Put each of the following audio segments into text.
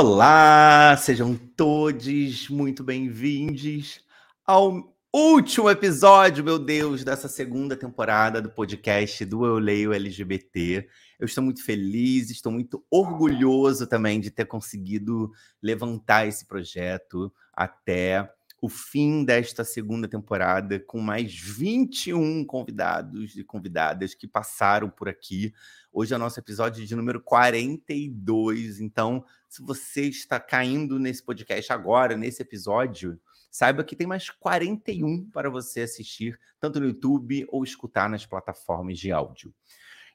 Olá, sejam todos muito bem-vindos ao último episódio, meu Deus, dessa segunda temporada do podcast do Eu Leio LGBT. Eu estou muito feliz, estou muito orgulhoso também de ter conseguido levantar esse projeto até o fim desta segunda temporada, com mais 21 convidados e convidadas que passaram por aqui. Hoje é o nosso episódio de número 42. Então, se você está caindo nesse podcast agora, nesse episódio, saiba que tem mais 41 para você assistir, tanto no YouTube ou escutar nas plataformas de áudio.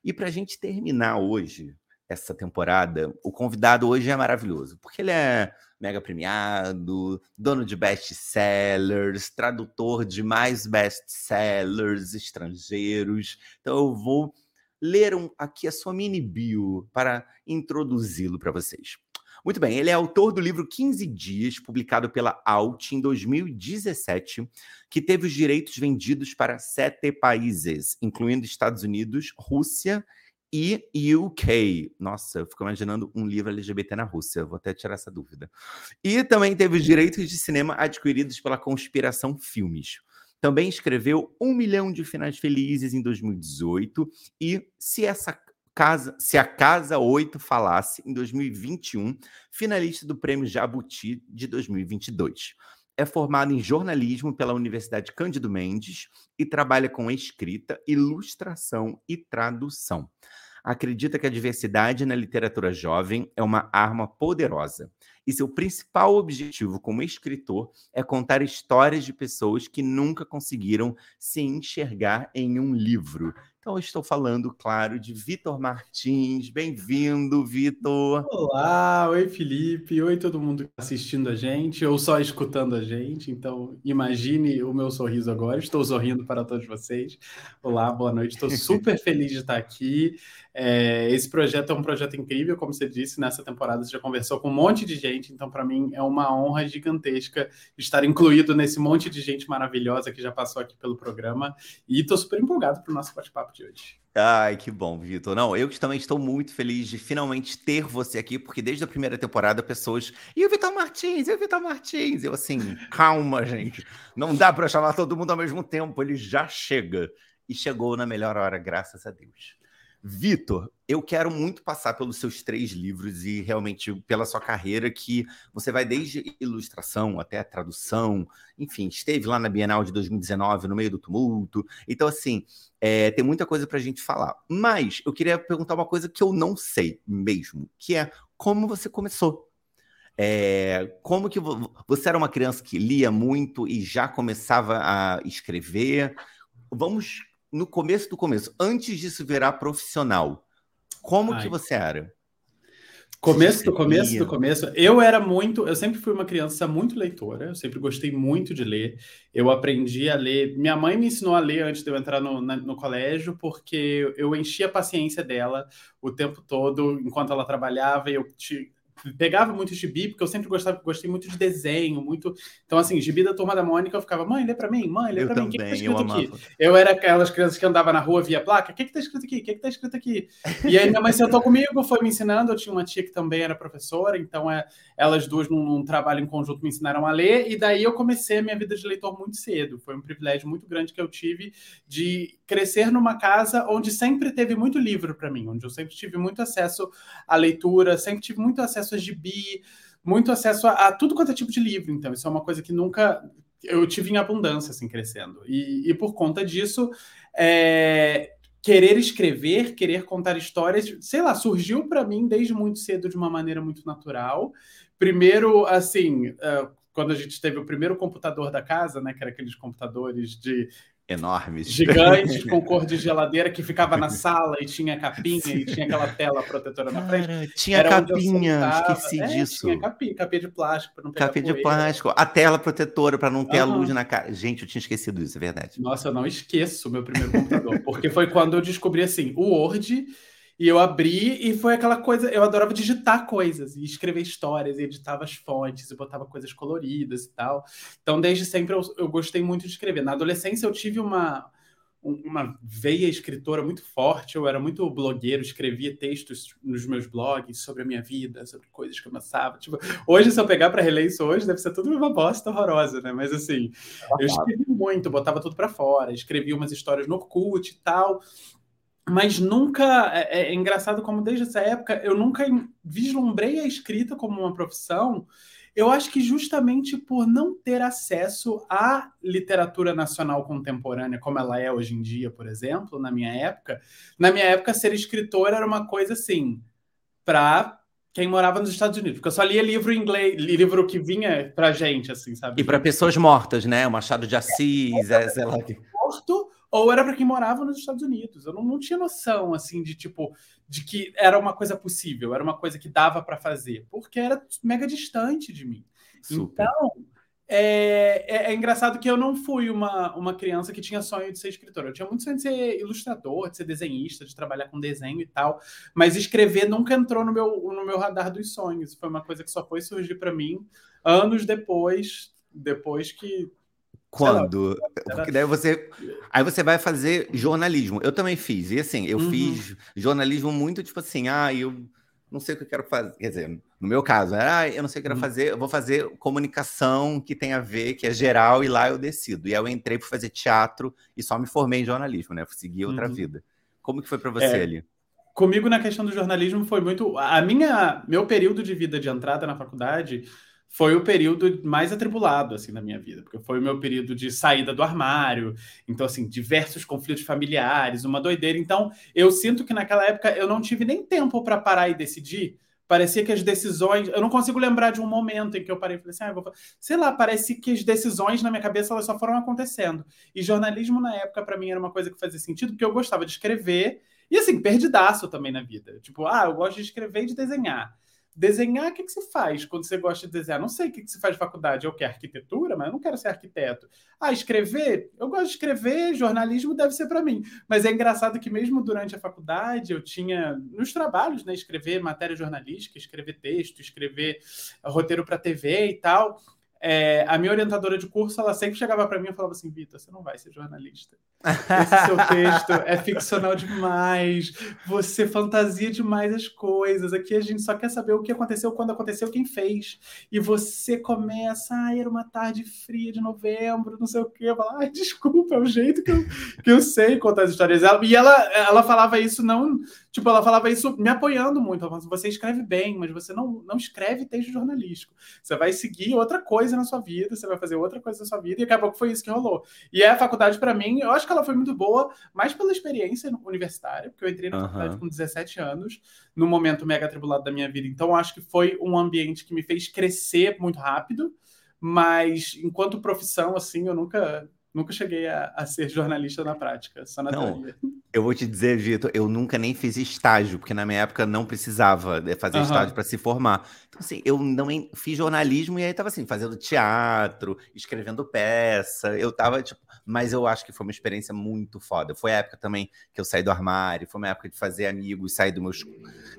E para a gente terminar hoje, essa temporada, o convidado hoje é maravilhoso, porque ele é mega premiado, dono de best-sellers, tradutor de mais best-sellers estrangeiros. Então eu vou ler um, aqui a sua mini bio para introduzi-lo para vocês. Muito bem, ele é autor do livro 15 Dias, publicado pela Alt em 2017, que teve os direitos vendidos para sete países, incluindo Estados Unidos, Rússia e UK. Nossa, eu fico imaginando um livro LGBT na Rússia, vou até tirar essa dúvida. E também teve os direitos de cinema adquiridos pela Conspiração Filmes. Também escreveu Um Milhão de Finais Felizes em 2018 e Se essa Casa, se a Casa 8 falasse em 2021, finalista do Prêmio Jabuti de 2022. É formado em jornalismo pela Universidade Cândido Mendes e trabalha com escrita, ilustração e tradução. Acredita que a diversidade na literatura jovem é uma arma poderosa e seu principal objetivo como escritor é contar histórias de pessoas que nunca conseguiram se enxergar em um livro. Então, estou falando, claro, de Vitor Martins. Bem-vindo, Vitor. Olá, oi, Felipe. Oi, todo mundo assistindo a gente ou só escutando a gente. Então, imagine o meu sorriso agora. Estou sorrindo para todos vocês. Olá, boa noite. Estou super feliz de estar aqui. É, esse projeto é um projeto incrível, como você disse. Nessa temporada você já conversou com um monte de gente. Então, para mim, é uma honra gigantesca estar incluído nesse monte de gente maravilhosa que já passou aqui pelo programa. E estou super empolgado para o nosso bate-papo de hoje. Ai, que bom, Vitor. Não, eu também estou muito feliz de finalmente ter você aqui, porque desde a primeira temporada pessoas. E o Vitor Martins, e o Vitor Martins? Eu assim, calma, gente. Não dá para chamar todo mundo ao mesmo tempo, ele já chega. E chegou na melhor hora, graças a Deus. Vitor, eu quero muito passar pelos seus três livros e realmente pela sua carreira, que você vai desde ilustração até tradução, enfim, esteve lá na Bienal de 2019, no meio do tumulto. Então, assim, é, tem muita coisa para a gente falar. Mas eu queria perguntar uma coisa que eu não sei mesmo, que é como você começou. É, como que você era uma criança que lia muito e já começava a escrever? Vamos no começo do começo, antes disso virar profissional, como Ai. que você era? Começo do começo do começo, eu era muito, eu sempre fui uma criança muito leitora, eu sempre gostei muito de ler. Eu aprendi a ler. Minha mãe me ensinou a ler antes de eu entrar no, na, no colégio, porque eu enchia a paciência dela o tempo todo enquanto ela trabalhava e eu pegava muito gibi, porque eu sempre gostava, gostei muito de desenho, muito. Então, assim, gibi da turma da Mônica, eu ficava, mãe, lê pra mim, mãe, lê eu pra também, mim, o que, que tá escrito eu aqui? Amava. Eu era aquelas crianças que andavam na rua via placa, o que, que tá escrito aqui? O que, que tá escrito aqui? E aí minha mãe sentou comigo, foi me ensinando, eu tinha uma tia que também era professora, então é, elas duas, num, num trabalho em conjunto, me ensinaram a ler, e daí eu comecei a minha vida de leitor muito cedo. Foi um privilégio muito grande que eu tive de crescer numa casa onde sempre teve muito livro para mim, onde eu sempre tive muito acesso à leitura, sempre tive muito acesso a gibi, muito acesso a, a, tudo quanto é tipo de livro. Então, isso é uma coisa que nunca eu tive em abundância, assim, crescendo. E, e por conta disso, é, querer escrever, querer contar histórias, sei lá, surgiu para mim desde muito cedo de uma maneira muito natural. Primeiro, assim, uh, quando a gente teve o primeiro computador da casa, né, que era aqueles computadores de enormes. Gigantes, com cor de geladeira, que ficava na sala e tinha capinha e tinha aquela tela protetora na frente. Tinha Era capinha, esqueci é, disso. Tinha capinha, capinha de plástico para não pegar Capinha de plástico, a tela protetora para não ter uhum. a luz na cara. Gente, eu tinha esquecido isso, é verdade. Nossa, eu não esqueço o meu primeiro computador, porque foi quando eu descobri assim, o Word e eu abri e foi aquela coisa. Eu adorava digitar coisas e escrever histórias, e editava as fontes e botava coisas coloridas e tal. Então, desde sempre eu, eu gostei muito de escrever. Na adolescência, eu tive uma, uma veia escritora muito forte. Eu era muito blogueiro, escrevia textos nos meus blogs sobre a minha vida, sobre coisas que eu passava. Tipo, hoje, se eu pegar para reler isso hoje, deve ser tudo uma bosta horrorosa, né? Mas assim, eu escrevi muito, botava tudo para fora, escrevi umas histórias no Orkut e tal mas nunca é, é, engraçado como desde essa época eu nunca vislumbrei a escrita como uma profissão. Eu acho que justamente por não ter acesso à literatura nacional contemporânea como ela é hoje em dia, por exemplo, na minha época, na minha época ser escritor era uma coisa assim para quem morava nos Estados Unidos, porque eu só lia livro em inglês, livro que vinha pra gente, assim, sabe? E para pessoas mortas, né? O Machado de Assis, é, sei lá. Morto ou era para quem morava nos Estados Unidos. Eu não, não, tinha noção assim de tipo de que era uma coisa possível, era uma coisa que dava para fazer, porque era mega distante de mim. Super. Então é, é, é, engraçado que eu não fui uma, uma criança que tinha sonho de ser escritora. Eu tinha muito sonho de ser ilustrador, de ser desenhista, de trabalhar com desenho e tal. Mas escrever nunca entrou no meu, no meu radar dos sonhos. Foi uma coisa que só foi surgir para mim anos depois, depois que quando? Porque daí você. Aí você vai fazer jornalismo. Eu também fiz. E assim, eu uhum. fiz jornalismo muito tipo assim, ah, eu não sei o que eu quero fazer. Quer dizer, no meu caso, ah, eu não sei o que eu quero uhum. fazer, eu vou fazer comunicação que tem a ver, que é geral, e lá eu decido. E aí eu entrei para fazer teatro e só me formei em jornalismo, né? Segui outra uhum. vida. Como que foi para você é, ali? Comigo na questão do jornalismo foi muito. A minha, meu período de vida de entrada na faculdade foi o período mais atribulado assim na minha vida, porque foi o meu período de saída do armário, então assim, diversos conflitos familiares, uma doideira. Então, eu sinto que naquela época eu não tive nem tempo para parar e decidir. Parecia que as decisões, eu não consigo lembrar de um momento em que eu parei e falei assim, ah, vou... sei lá, parece que as decisões na minha cabeça elas só foram acontecendo. E jornalismo na época para mim era uma coisa que fazia sentido, porque eu gostava de escrever e assim, perdidaço também na vida. Tipo, ah, eu gosto de escrever e de desenhar. Desenhar, o que, que você faz quando você gosta de desenhar? Não sei o que, que você faz de faculdade. Eu quero arquitetura, mas eu não quero ser arquiteto. Ah, escrever? Eu gosto de escrever, jornalismo deve ser para mim. Mas é engraçado que mesmo durante a faculdade eu tinha, nos trabalhos, né, escrever matéria jornalística, escrever texto, escrever roteiro para TV e tal. É, a minha orientadora de curso, ela sempre chegava para mim e falava assim: Vitor, você não vai ser jornalista. Esse seu texto é ficcional demais, você fantasia demais as coisas. Aqui a gente só quer saber o que aconteceu, quando aconteceu, quem fez. E você começa, ah, era uma tarde fria de novembro, não sei o quê. Eu falo, ai, desculpa, é o jeito que eu, que eu sei contar as histórias. E ela, ela falava isso não Tipo, ela falava isso me apoiando muito. Ela falava, assim, você escreve bem, mas você não, não escreve texto jornalístico. Você vai seguir outra coisa na sua vida, você vai fazer outra coisa na sua vida, e acabou que foi isso que rolou. E a faculdade, para mim, eu acho que ela foi muito boa, mais pela experiência universitária, porque eu entrei na uhum. faculdade com 17 anos, num momento mega atribulado da minha vida. Então, eu acho que foi um ambiente que me fez crescer muito rápido, mas enquanto profissão, assim, eu nunca Nunca cheguei a, a, ser jornalista na prática, só na não, teoria. Eu vou te dizer, Vitor, eu nunca nem fiz estágio, porque na minha época não precisava fazer uhum. estágio para se formar. Então, assim, eu não fiz jornalismo e aí tava assim, fazendo teatro, escrevendo peça. Eu tava, tipo, mas eu acho que foi uma experiência muito foda. Foi a época também que eu saí do armário, foi uma época de fazer amigos, sair do meu,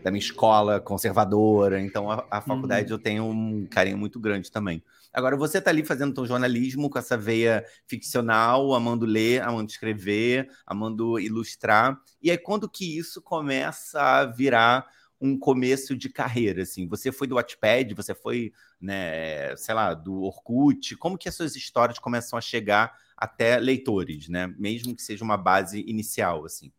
da minha escola conservadora. Então, a, a faculdade uhum. eu tenho um carinho muito grande também. Agora, você está ali fazendo teu jornalismo com essa veia ficcional, amando ler, amando escrever, amando ilustrar. E aí, quando que isso começa a virar um começo de carreira, assim? Você foi do Wattpad, você foi, né, sei lá, do Orkut. Como que as suas histórias começam a chegar até leitores, né? Mesmo que seja uma base inicial, assim.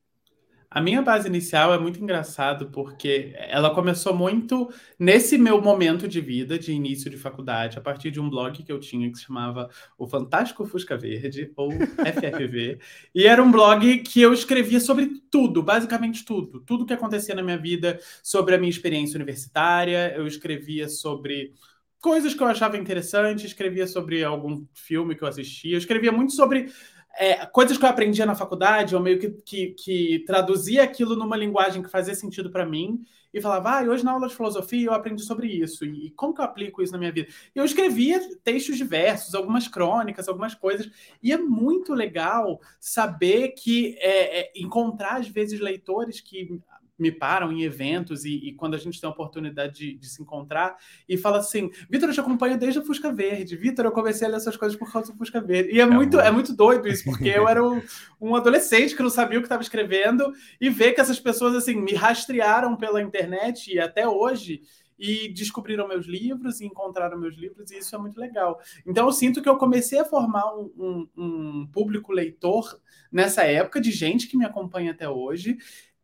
A minha base inicial é muito engraçado porque ela começou muito nesse meu momento de vida, de início de faculdade, a partir de um blog que eu tinha que se chamava O Fantástico Fusca Verde, ou FFV. e era um blog que eu escrevia sobre tudo, basicamente tudo. Tudo que acontecia na minha vida, sobre a minha experiência universitária. Eu escrevia sobre coisas que eu achava interessante, escrevia sobre algum filme que eu assistia, eu escrevia muito sobre é, coisas que eu aprendia na faculdade, eu meio que, que, que traduzia aquilo numa linguagem que fazia sentido para mim e falava, ah, hoje na aula de filosofia eu aprendi sobre isso, e, como que eu aplico isso na minha vida? Eu escrevia textos diversos, algumas crônicas, algumas coisas, e é muito legal saber que é, é, encontrar, às vezes, leitores que me param em eventos e, e, quando a gente tem a oportunidade de, de se encontrar e fala assim, Vitor, eu te acompanho desde o Fusca Verde, Vitor, eu comecei a ler essas coisas por causa do Fusca Verde. E é, é muito, é muito doido isso, porque eu era um, um adolescente que não sabia o que estava escrevendo e ver que essas pessoas assim me rastrearam pela internet e até hoje e descobriram meus livros e encontraram meus livros, e isso é muito legal. Então, eu sinto que eu comecei a formar um, um, um público leitor nessa época, de gente que me acompanha até hoje,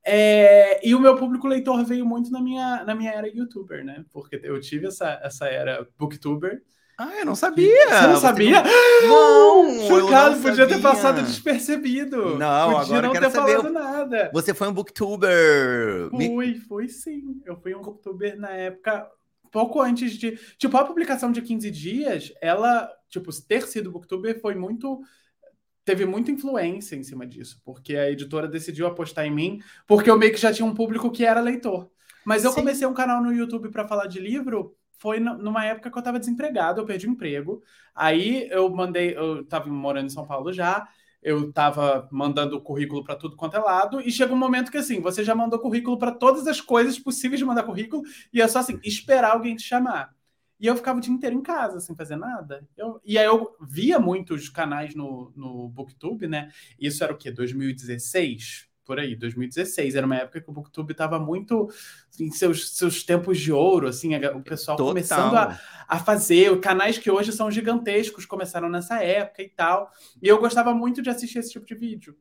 é, e o meu público leitor veio muito na minha, na minha era youtuber, né? Porque eu tive essa, essa era booktuber. Ah, eu não sabia! Você não sabia? Não! Chocado, não podia ter passado despercebido. Não, podia agora não eu quero ter saber. falado nada. Você foi um booktuber! Fui, fui sim. Eu fui um booktuber na época, pouco antes de. Tipo, a publicação de 15 dias, ela, tipo, ter sido booktuber foi muito teve muita influência em cima disso, porque a editora decidiu apostar em mim, porque eu meio que já tinha um público que era leitor. Mas eu Sim. comecei um canal no YouTube para falar de livro, foi numa época que eu estava desempregado, eu perdi o emprego. Aí eu mandei, eu estava morando em São Paulo já, eu estava mandando currículo para tudo quanto é lado, e chega um momento que assim, você já mandou currículo para todas as coisas possíveis de mandar currículo, e é só assim, esperar alguém te chamar. E eu ficava o dia inteiro em casa, sem fazer nada. Eu, e aí eu via muitos canais no, no Booktube, né? Isso era o quê? 2016? Por aí, 2016. Era uma época que o Booktube estava muito em seus, seus tempos de ouro, assim, o pessoal Total. começando a, a fazer. Canais que hoje são gigantescos começaram nessa época e tal. E eu gostava muito de assistir esse tipo de vídeo.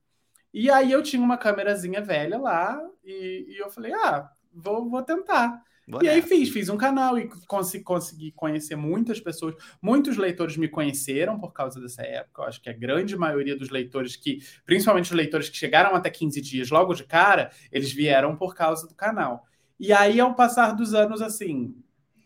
E aí eu tinha uma câmerazinha velha lá e, e eu falei, ah, vou, vou tentar. Boa e aí fiz, fiz um canal e consegui, consegui conhecer muitas pessoas. Muitos leitores me conheceram por causa dessa época. Eu acho que a grande maioria dos leitores que, principalmente os leitores que chegaram até 15 dias logo de cara, eles vieram por causa do canal. E aí, ao passar dos anos, assim,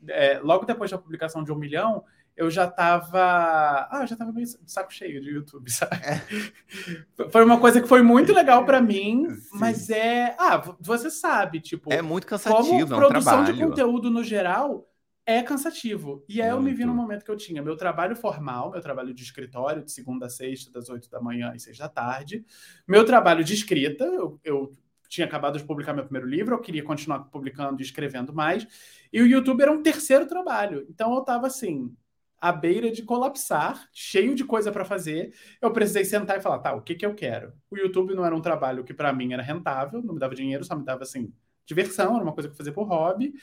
é, logo depois da publicação de um milhão, eu já tava. Ah, eu já tava meio de saco cheio de YouTube, sabe? É. Foi uma coisa que foi muito legal para mim, Sim. mas é. Ah, você sabe, tipo. É muito cansativo, como é um produção de conteúdo no geral é cansativo. E aí muito. eu me vi no momento que eu tinha meu trabalho formal, meu trabalho de escritório, de segunda a sexta, das oito da manhã às seis da tarde, meu trabalho de escrita, eu, eu tinha acabado de publicar meu primeiro livro, eu queria continuar publicando e escrevendo mais. E o YouTube era um terceiro trabalho. Então eu tava assim, à beira de colapsar, cheio de coisa para fazer. Eu precisei sentar e falar, tá, o que que eu quero? O YouTube não era um trabalho que para mim era rentável, não me dava dinheiro, só me dava assim diversão, era uma coisa que eu fazia por hobby.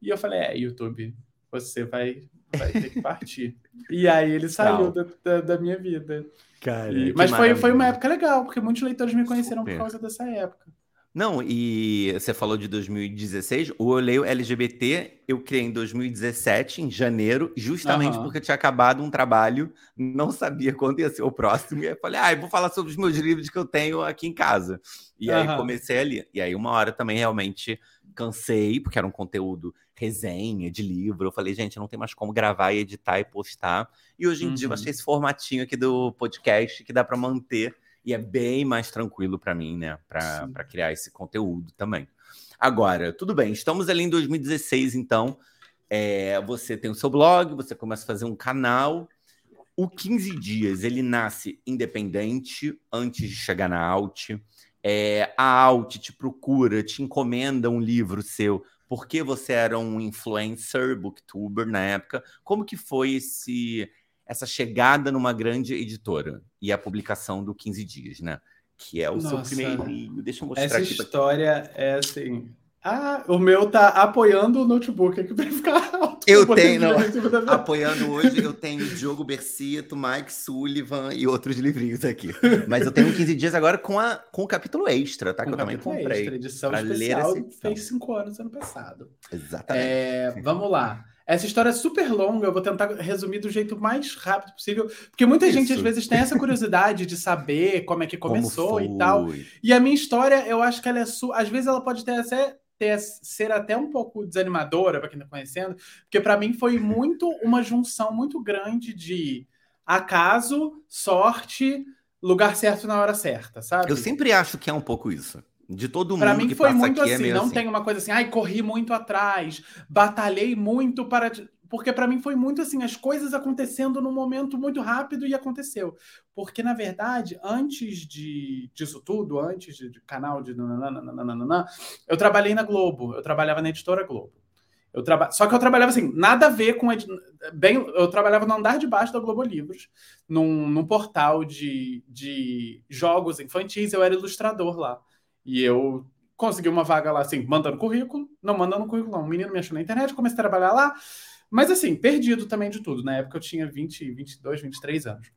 E eu falei, é, YouTube, você vai, vai ter que partir. e aí ele saiu da, da, da, minha vida. Cara, e, mas foi, foi uma época legal, porque muitos leitores me conheceram Super. por causa dessa época. Não, e você falou de 2016, o Eu Leio LGBT eu criei em 2017, em janeiro, justamente uhum. porque eu tinha acabado um trabalho, não sabia quando ia ser o próximo, e aí falei, ah, eu vou falar sobre os meus livros que eu tenho aqui em casa. E uhum. aí comecei ali. E aí uma hora também realmente cansei, porque era um conteúdo resenha de livro. Eu falei, gente, não tem mais como gravar e editar e postar. E hoje em uhum. dia eu uhum. achei esse formatinho aqui do podcast que dá para manter e é bem mais tranquilo para mim, né? Para criar esse conteúdo também. Agora, tudo bem, estamos ali em 2016, então. É, você tem o seu blog, você começa a fazer um canal. O 15 Dias, ele nasce independente antes de chegar na Alt. É, a Alt te procura, te encomenda um livro seu, porque você era um influencer, booktuber na época. Como que foi esse essa chegada numa grande editora e a publicação do 15 Dias, né? Que é o Nossa, seu primeiro livro. Deixa eu mostrar essa aqui. Essa história pra... é assim. Ah, o meu tá apoiando o notebook aqui para ficar alto. Eu tenho, não, apoiando hoje, eu tenho Diogo Bercito, Mike Sullivan e outros livrinhos aqui. Mas eu tenho 15 dias agora com, a, com o capítulo extra, tá? Com que eu também comprei. Extra, edição especial, fez cinco anos ano passado. Exatamente. É, vamos lá. Essa história é super longa, eu vou tentar resumir do jeito mais rápido possível, porque muita Isso. gente às vezes tem essa curiosidade de saber como é que começou e tal. E a minha história, eu acho que ela é su... às vezes ela pode ter até ter, ser até um pouco desanimadora para quem está conhecendo, porque para mim foi muito uma junção muito grande de acaso, sorte, lugar certo na hora certa, sabe? Eu sempre acho que é um pouco isso. De todo pra mundo mim que foi muito aqui é assim, meio não assim. tem uma coisa assim, ai, corri muito atrás, batalhei muito para porque para mim foi muito assim, as coisas acontecendo num momento muito rápido e aconteceu. Porque, na verdade, antes de, disso tudo, antes de, de canal de nananana, eu trabalhei na Globo, eu trabalhava na editora Globo. Eu traba... Só que eu trabalhava assim, nada a ver com. Ed... Bem, eu trabalhava no andar de baixo da Globo Livros, num, num portal de, de jogos infantis, eu era ilustrador lá. E eu consegui uma vaga lá, assim, mandando currículo, não mandando currículo, não. Um menino me achou na internet, comecei a trabalhar lá. Mas assim, perdido também de tudo. Na época eu tinha 20, 22, 23 anos.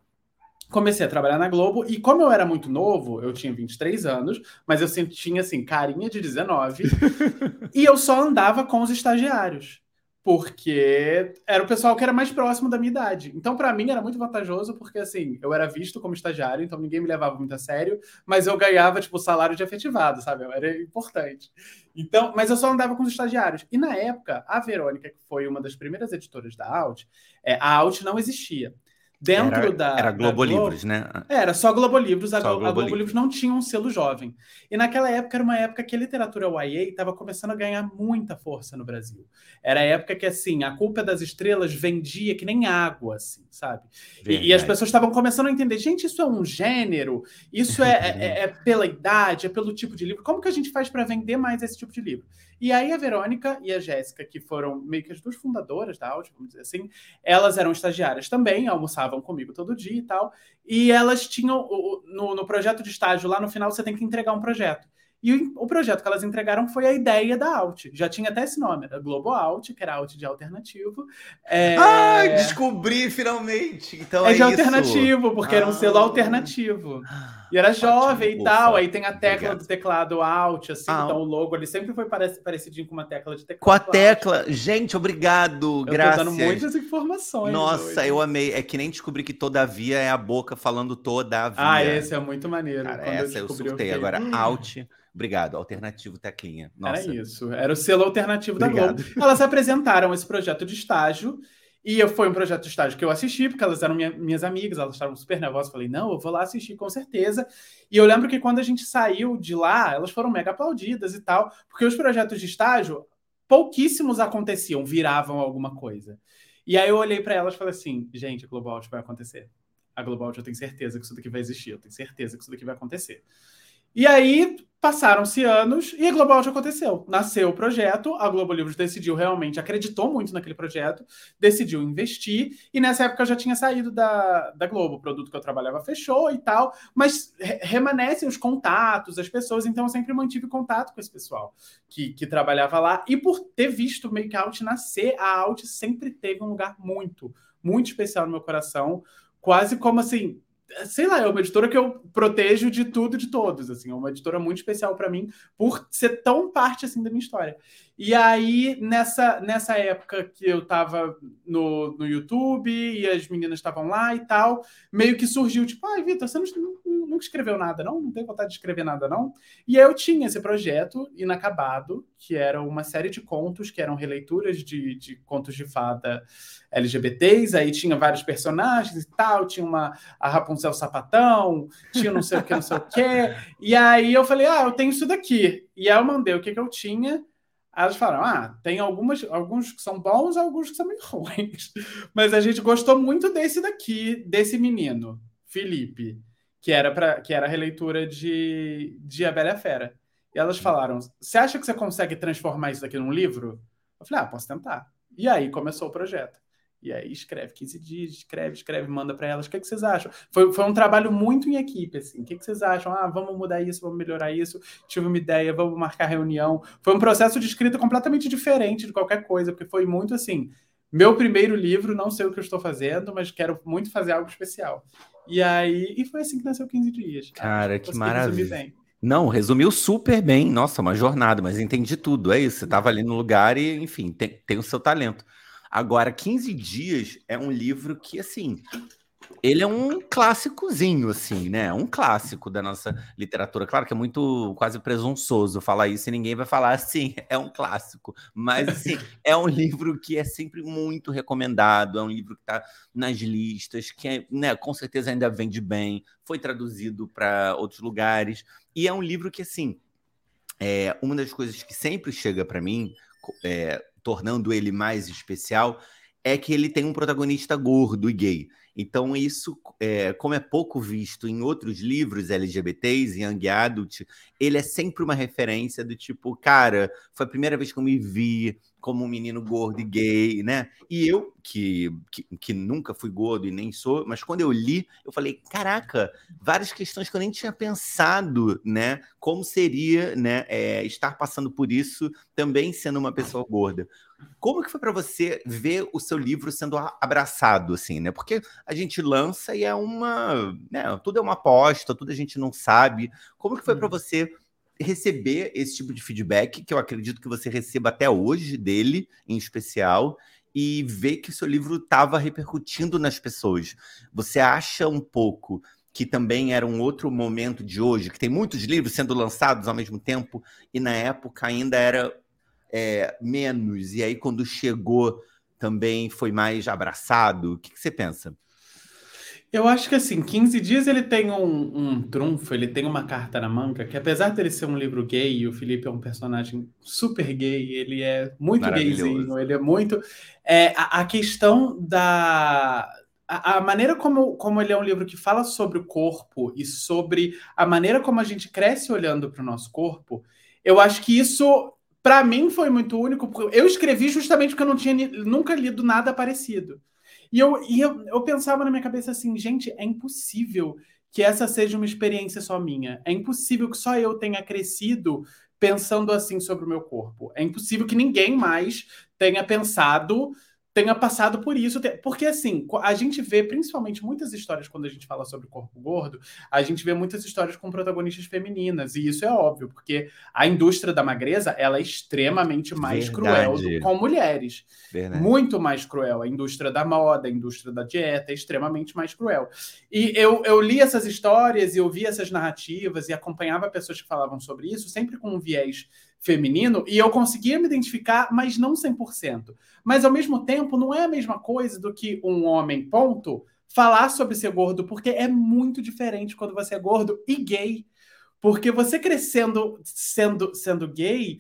Comecei a trabalhar na Globo e como eu era muito novo, eu tinha 23 anos, mas eu tinha assim carinha de 19 e eu só andava com os estagiários, porque era o pessoal que era mais próximo da minha idade. Então para mim era muito vantajoso porque assim, eu era visto como estagiário, então ninguém me levava muito a sério, mas eu ganhava tipo salário de efetivado, sabe? Era importante. Então, mas eu só andava com os estagiários. E na época, a Verônica, que foi uma das primeiras editoras da Alt, é, a Alt não existia. Dentro era, da. Era Globo da Livros, né? Era só Globo Livros. A, Só Globo, a Globo Globo Livros não tinha um selo jovem. E naquela época era uma época que a literatura YA estava começando a ganhar muita força no Brasil. Era a época que, assim, a culpa das estrelas vendia que nem água, assim, sabe? E, e as pessoas estavam começando a entender, gente, isso é um gênero, isso é, é- é pela idade, é pelo tipo de livro. Como que a gente faz para vender mais esse tipo de livro? E aí a Verônica e a Jéssica, que foram meio que as duas fundadoras da Audi, vamos dizer assim, elas eram estagiárias também, almoçavam comigo todo dia e tal. E elas tinham, no, no projeto de estágio, lá no final você tem que entregar um projeto. E o, projeto que elas entregaram foi a ideia da Alt. Já tinha até esse nome, era Globo Alt, que era Alt de alternativo. É, Ah, descobri finalmente. Então é, é de isso. alternativo, porque era um selo Ah. E era Ótimo, jovem e ufa. tal. Aí tem a tecla Obrigado. do teclado Alt, assim, Ah. então o logo ele sempre foi parec- parecidinho com uma tecla de teclado. Com a Alt. tecla. Gente, obrigado. Eu Graças. tô dando muitas informações. Nossa, hoje. eu amei. É que nem descobri que todavia é a boca falando todavia. Ah, esse é muito maneiro. Cara, Quando essa eu descobri, surtei. Agora, "Hum". alt. Obrigado. Alternativo teclinha. Nossa. Era isso. Era o selo alternativo da Obrigado. Globo. Elas apresentaram esse projeto de estágio. E eu- foi um projeto de estágio que eu assisti, porque elas eram minha- minhas amigas, elas estavam super nervosas. Falei, não, eu vou lá assistir com certeza. E eu lembro que quando a gente saiu de lá, elas foram mega aplaudidas e tal, porque os projetos de estágio, pouquíssimos aconteciam, viravam alguma coisa. E aí eu olhei para elas e falei assim: gente, a Global Out vai acontecer. A Global Out, eu tenho certeza que isso daqui vai existir, eu tenho certeza que isso daqui vai acontecer. E aí passaram-se anos e a Global Out aconteceu. Nasceu o projeto, a Globo Livros decidiu realmente, acreditou muito naquele projeto, decidiu investir, e nessa época eu já tinha saído da, da Globo, o produto que eu trabalhava fechou e tal, mas re- remanescem os contatos, as pessoas, então eu sempre mantive contato com esse pessoal que, que trabalhava lá, e por ter visto o Make Out nascer, a Out sempre teve um lugar muito, muito especial no meu coração, quase como assim, sei lá, é uma editora que eu protejo de tudo e de todos, assim, é uma editora muito especial para mim por ser tão parte assim da minha história. E aí nessa nessa época que eu tava no, no YouTube e as meninas estavam lá e tal, meio que surgiu tipo, ai, Vitor, você não, nunca escreveu nada, não? Não tem vontade de escrever nada, não? E aí eu tinha esse projeto inacabado, que era uma série de contos que eram releituras de, de contos de fada LGBTs, aí tinha vários personagens e tal, tinha uma a Rapunzel Sapatão, tinha não sei o que, não sei o que. E aí eu falei, ah, eu tenho isso daqui. E aí eu mandei o que, que eu tinha. Elas falaram, ah, tem algumas, alguns que são bons, alguns que são meio ruins. Mas a gente gostou muito desse daqui, desse menino, Felipe, que era, pra, que era a releitura de, de A Bela a Fera. E elas falaram, você acha que você consegue transformar isso daqui num livro? Eu falei, ah, posso tentar. E aí começou o projeto. E aí escreve 15 dias, escreve, escreve, manda para elas. O que, é que vocês acham? Foi, foi um trabalho muito em equipe, assim. O que, é que vocês acham? Ah, vamos mudar isso, vamos melhorar isso. Tive uma ideia, vamos marcar reunião. Foi um processo de escrita completamente diferente de qualquer coisa, porque foi muito assim. Meu primeiro livro, não sei o que eu estou fazendo, mas quero muito fazer algo especial. E aí, e foi assim que nasceu 15 dias. Cara, Acho que resumir maravilha. Não, resumiu super bem. Nossa, uma jornada, mas entendi tudo. É isso. Você estava ali no lugar e, enfim, tem, tem o seu talento. Agora, 15 Dias é um livro que, assim, ele é um clássicozinho, assim, né? Um clássico da nossa literatura. Claro que é muito quase presunçoso falar isso e ninguém vai falar assim, é um clássico. Mas, assim, é um livro que é sempre muito recomendado, é um livro que está nas listas, que é, né, com certeza ainda vende bem, foi traduzido para outros lugares. E é um livro que, assim, é, uma das coisas que sempre chega para mim, é, tornando ele mais especial, é que ele tem um protagonista gordo e gay. Então, isso, é, como é pouco visto em outros livros LGBTs, Young Adult, ele é sempre uma referência do tipo, cara, foi a primeira vez que eu me vi como um menino gordo e gay, né? E eu, que, que, que, nunca fui gordo e nem sou, mas quando eu li, eu falei, caraca, várias questões que eu nem tinha pensado, né? Como seria, né, é, estar passando por isso também sendo uma pessoa gorda. Como que foi para você ver o seu livro sendo abraçado, assim, né? Porque a gente lança e é uma, né? Tudo é uma aposta, tudo a gente não sabe. Como que foi para uhum. você receber esse tipo de feedback, que eu acredito que você receba até hoje dele, em especial, e ver que o seu livro estava repercutindo nas pessoas. Você acha um pouco que também era um outro momento de hoje, que tem muitos livros sendo lançados ao mesmo tempo, e na época ainda era é, menos, e aí quando chegou também foi mais abraçado? O que, que você pensa? Eu acho que assim, 15 dias ele tem um, um, trunfo, ele tem uma carta na manga, que apesar dele ser um livro gay, e o Felipe é um personagem super gay, ele é muito gayzinho, ele é muito. É, a, a questão da. A, a, maneira como, como ele é um livro que fala sobre o corpo e sobre a maneira como a gente cresce olhando para o nosso corpo, eu acho que isso, para mim, foi muito único, porque eu escrevi justamente porque eu não tinha nunca lido nada parecido. E eu, e eu, eu pensava na minha cabeça assim, gente, é impossível que essa seja uma experiência só minha. É impossível que só eu tenha crescido pensando assim sobre o meu corpo. É impossível que ninguém mais tenha pensado tenha passado por isso. Porque, assim, a gente vê, principalmente, muitas histórias quando a gente fala sobre corpo gordo, a gente vê muitas histórias com protagonistas femininas. E isso é óbvio, porque a indústria da magreza ela é extremamente mais Verdade. cruel com mulheres. Verdade. Muito mais cruel. A indústria da moda, a indústria da dieta é extremamente mais cruel. E eu, eu li essas histórias e eu essas narrativas e acompanhava pessoas que falavam sobre isso, sempre com um viés feminino, e eu conseguia me identificar, mas não 100%. Mas, ao mesmo tempo, não é a mesma coisa do que um homem, ponto, falar sobre ser gordo, porque é muito diferente quando você é gordo e gay. Porque você crescendo sendo, sendo gay,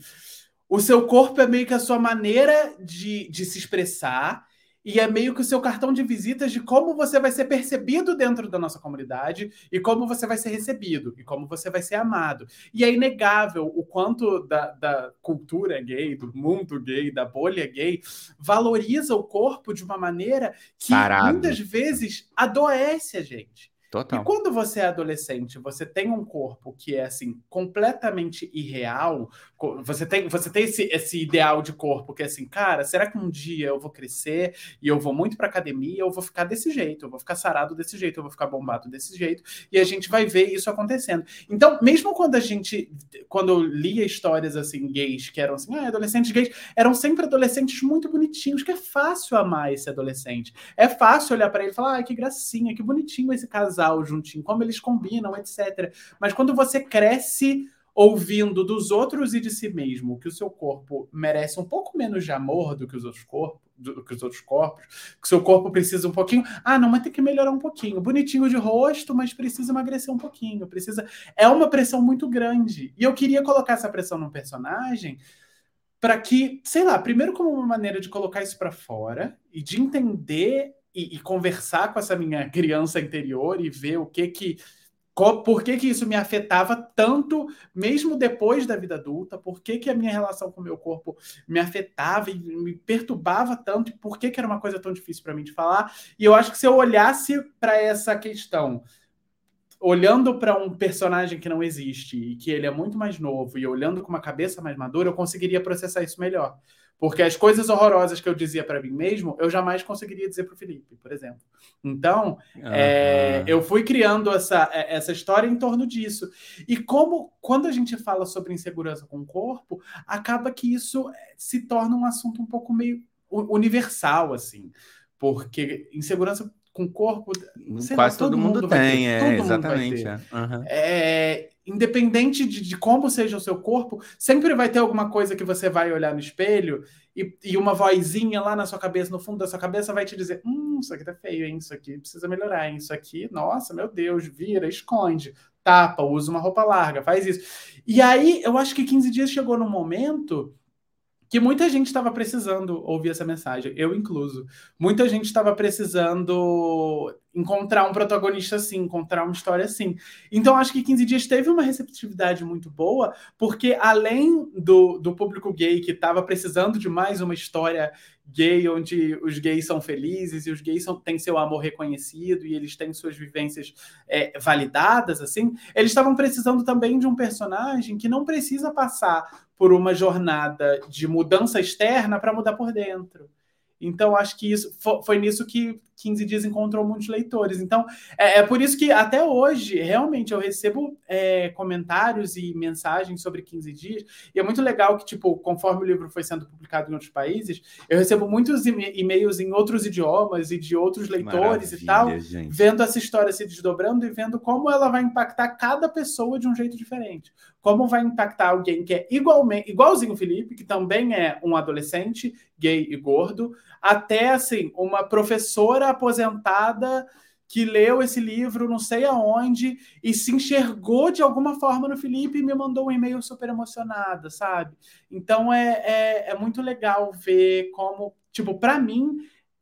o seu corpo é meio que a sua maneira de, de se expressar e é meio que o seu cartão de visitas de como você vai ser percebido dentro da nossa comunidade e como você vai ser recebido e como você vai ser amado. E é inegável o quanto da, da cultura gay, do mundo gay, da bolha gay, valoriza o corpo de uma maneira que Parado. muitas vezes adoece a gente. Total. E quando você é adolescente, você tem um corpo que é assim completamente irreal, você tem, você tem esse, esse ideal de corpo que é assim, cara, será que um dia eu vou crescer e eu vou muito para academia, eu vou ficar desse jeito, eu vou ficar sarado desse jeito, eu vou ficar bombado desse jeito, e a gente vai ver isso acontecendo. Então, mesmo quando a gente, quando eu lia histórias assim gays que eram assim, ah, adolescentes gays, eram sempre adolescentes muito bonitinhos, que é fácil amar esse adolescente. É fácil olhar para ele e falar, ah, que gracinha, que bonitinho esse casal casal juntinho, como eles combinam, etc. Mas quando você cresce ouvindo dos outros e de si mesmo que o seu corpo merece um pouco menos de amor do que os outros corpos, do que os outros corpos, que seu corpo precisa um pouquinho. Ah, não, mas tem que melhorar um pouquinho. Bonitinho de rosto, mas precisa emagrecer um pouquinho. Precisa. É uma pressão muito grande. E eu queria colocar essa pressão num personagem para que, sei lá, primeiro como uma maneira de colocar isso para fora e de entender e, e, conversar com essa minha criança interior e ver o que que por que, que isso me afetava tanto, mesmo depois da vida adulta? Por que, que a minha relação com o meu corpo me afetava e me perturbava tanto? E por que, que era uma coisa tão difícil para mim de falar? E eu acho que se eu olhasse para essa questão, olhando para um personagem que não existe e que ele é muito mais novo, e olhando com uma cabeça mais madura, eu conseguiria processar isso melhor. Porque as coisas horrorosas que eu dizia para mim mesmo, eu jamais conseguiria dizer para o Felipe, por exemplo. Então, uhum. é, eu fui criando essa, é, essa história em torno disso. E como, quando a gente fala sobre insegurança com o corpo, acaba que isso é, se torna um assunto um pouco meio universal, assim. Porque insegurança com corpo. Quase lá, todo, todo, mundo, mundo tem, é, exatamente. É. Uhum. é. independente de, de, como seja o seu corpo, sempre vai ter alguma coisa que você vai olhar no espelho e, e, uma vozinha lá na sua cabeça, no fundo da sua cabeça, vai te dizer: Hum, isso aqui tá feio, hein? Isso aqui precisa melhorar, hein? Isso aqui, nossa, meu Deus, vira, esconde, tapa, usa uma roupa larga, faz isso. E aí, eu acho que 15 dias chegou no momento que muita gente estava precisando ouvir essa mensagem, eu incluso. Muita gente estava precisando encontrar um protagonista assim, encontrar uma história assim. Então, acho que 15 Dias teve uma receptividade muito boa, porque além do, do público gay que estava precisando de mais uma história gay, onde os gays são felizes e os gays são, têm seu amor reconhecido e eles têm suas vivências é, validadas, assim, eles estavam precisando também de um personagem que não precisa passar por uma jornada de mudança externa para mudar por dentro. Então, acho que isso foi nisso que 15 Dias encontrou muitos leitores. Então, é, é por isso que até hoje, realmente, eu recebo é, comentários e mensagens sobre 15 Dias, e é muito legal que, tipo, conforme o livro foi sendo publicado em outros países, eu recebo muitos e-mails em outros idiomas e de outros leitores Maravilha, e tal, gente. vendo essa história se desdobrando e vendo como ela vai impactar cada pessoa de um jeito diferente. Como vai impactar alguém que é igualmente, igualzinho o Felipe, que também é um adolescente gay e gordo, até assim, uma professora aposentada que leu esse livro não sei aonde e se enxergou de alguma forma no Felipe e me mandou um e-mail super emocionada, sabe? Então é, é, é muito legal ver como, tipo, para mim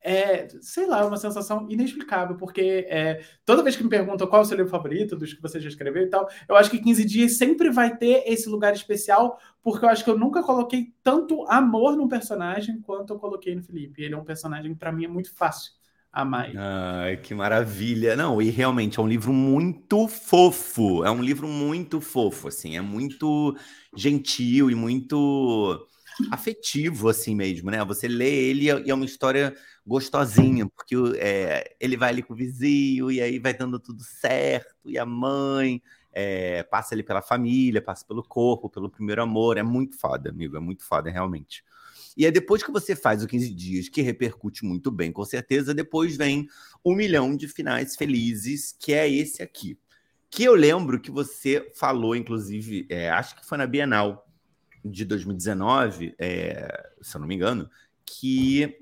é, sei lá, é uma sensação inexplicável, porque é, toda vez que me perguntam qual é o seu livro favorito, dos que você já escreveu e tal, eu acho que 15 Dias sempre vai ter esse lugar especial, porque eu acho que eu nunca coloquei tanto amor num personagem quanto eu coloquei no Felipe. Ele é um personagem que, para mim, é muito fácil amar. Ai, que maravilha. Não, e realmente é um livro muito fofo. É um livro muito fofo, assim, é muito gentil e muito afetivo, assim mesmo, né? Você lê ele e é uma história gostosinha, porque é, ele vai ali com o vizinho e aí vai dando tudo certo, e a mãe é, passa ali pela família, passa pelo corpo, pelo primeiro amor. É muito foda, amigo, é muito foda, realmente. E é depois que você faz o 15 dias, que repercute muito bem, com certeza, depois vem um milhão de finais felizes, que é esse aqui. Que eu lembro que você falou, inclusive, é, acho que foi na Bienal, de 2019, é, se eu não me engano, que,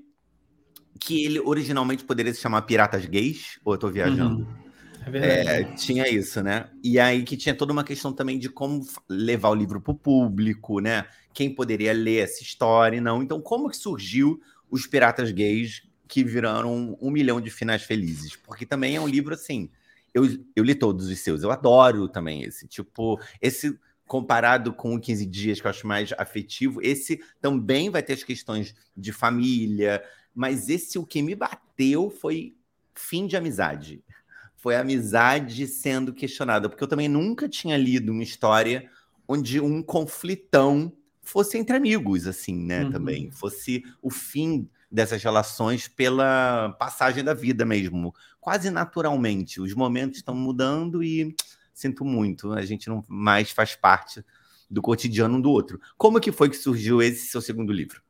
que ele originalmente poderia se chamar Piratas Gays, ou eu tô viajando? Uhum. É é, tinha isso, né? E aí que tinha toda uma questão também de como levar o livro para o público, né? Quem poderia ler essa história e não. Então, como que surgiu os Piratas Gays que viraram um milhão de finais felizes? Porque também é um livro assim. Eu, eu li todos os seus, eu adoro também esse. Tipo, esse comparado com o 15 dias, que eu acho mais afetivo, esse também vai ter as questões de família, mas esse o que me bateu foi fim de amizade. Foi amizade sendo questionada, porque eu também nunca tinha lido uma história onde um conflitão fosse entre amigos, assim, né? Uhum. Também fosse o fim dessas relações pela passagem da vida mesmo, quase naturalmente. Os momentos estão mudando e sinto muito, a gente não mais faz parte do cotidiano um do outro. Como que foi que surgiu esse seu segundo livro?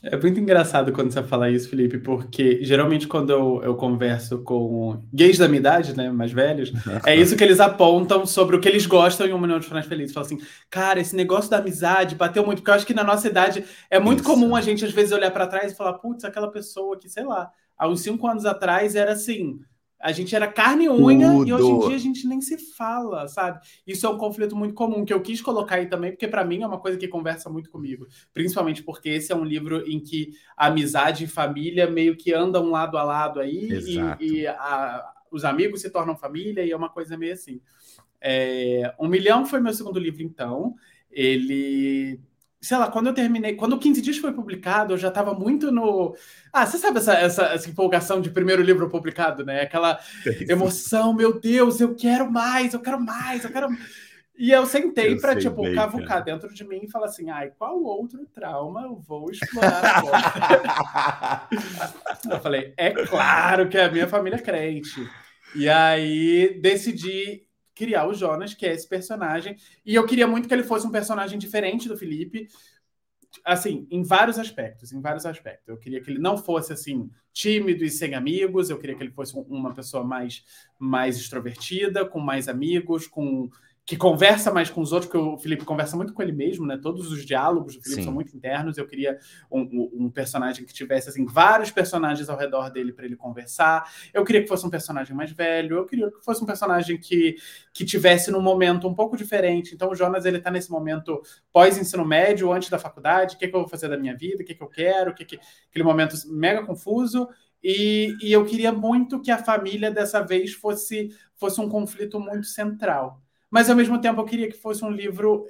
É muito engraçado quando você fala isso, Felipe, porque geralmente quando eu, eu converso com gays da minha idade, né, mais velhos, é isso que eles apontam sobre o que eles gostam em Um Milhão de Finais Felizes. Falam assim, cara, esse negócio da amizade bateu muito, porque eu acho que na nossa idade é muito isso. comum a gente às vezes olhar para trás e falar, putz, aquela pessoa que, sei lá, há uns cinco anos atrás era assim, a gente era carne e unha Tudo. e hoje em dia a gente nem se fala, sabe? Isso é um conflito muito comum que eu quis colocar aí também, porque para mim é uma coisa que conversa muito comigo. Principalmente porque esse é um livro em que amizade e família meio que andam lado a lado aí Exato. e, e a, os amigos se tornam família e é uma coisa meio assim. É, um Milhão foi meu segundo livro, então. Ele sei lá, quando eu terminei, quando o 15 dias foi publicado, eu já estava muito no. Ah, você sabe essa, essa, essa, empolgação de primeiro livro publicado, né? Aquela emoção, meu Deus, eu quero mais, eu quero mais, eu quero. E eu sentei para, tipo, bem, cavucar cara. dentro de mim e falar assim: ai, qual outro trauma eu vou explorar agora? eu falei: é claro que é a minha família é crente. E aí decidi criar o Jonas, que é esse personagem. E eu queria muito que ele fosse um personagem diferente do Felipe. assim, em vários aspectos, em vários aspectos. Eu queria que ele não fosse assim tímido e sem amigos, eu queria que ele fosse uma pessoa mais mais extrovertida, com mais amigos, com que conversa mais com os outros, porque o Felipe conversa muito com ele mesmo, né? Todos os diálogos do Felipe Sim. são muito internos. Eu queria um, um, personagem que tivesse assim vários personagens ao redor dele para ele conversar. Eu queria que fosse um personagem mais velho. Eu queria que fosse um personagem que que tivesse num momento um pouco diferente. Então o Jonas ele está nesse momento pós ensino médio, antes da faculdade. O que, é que eu vou fazer da minha vida? O que, é que eu quero? O que, é que aquele momento mega confuso. E, e eu queria muito que a família dessa vez fosse fosse um conflito muito central mas ao mesmo tempo eu queria que fosse um livro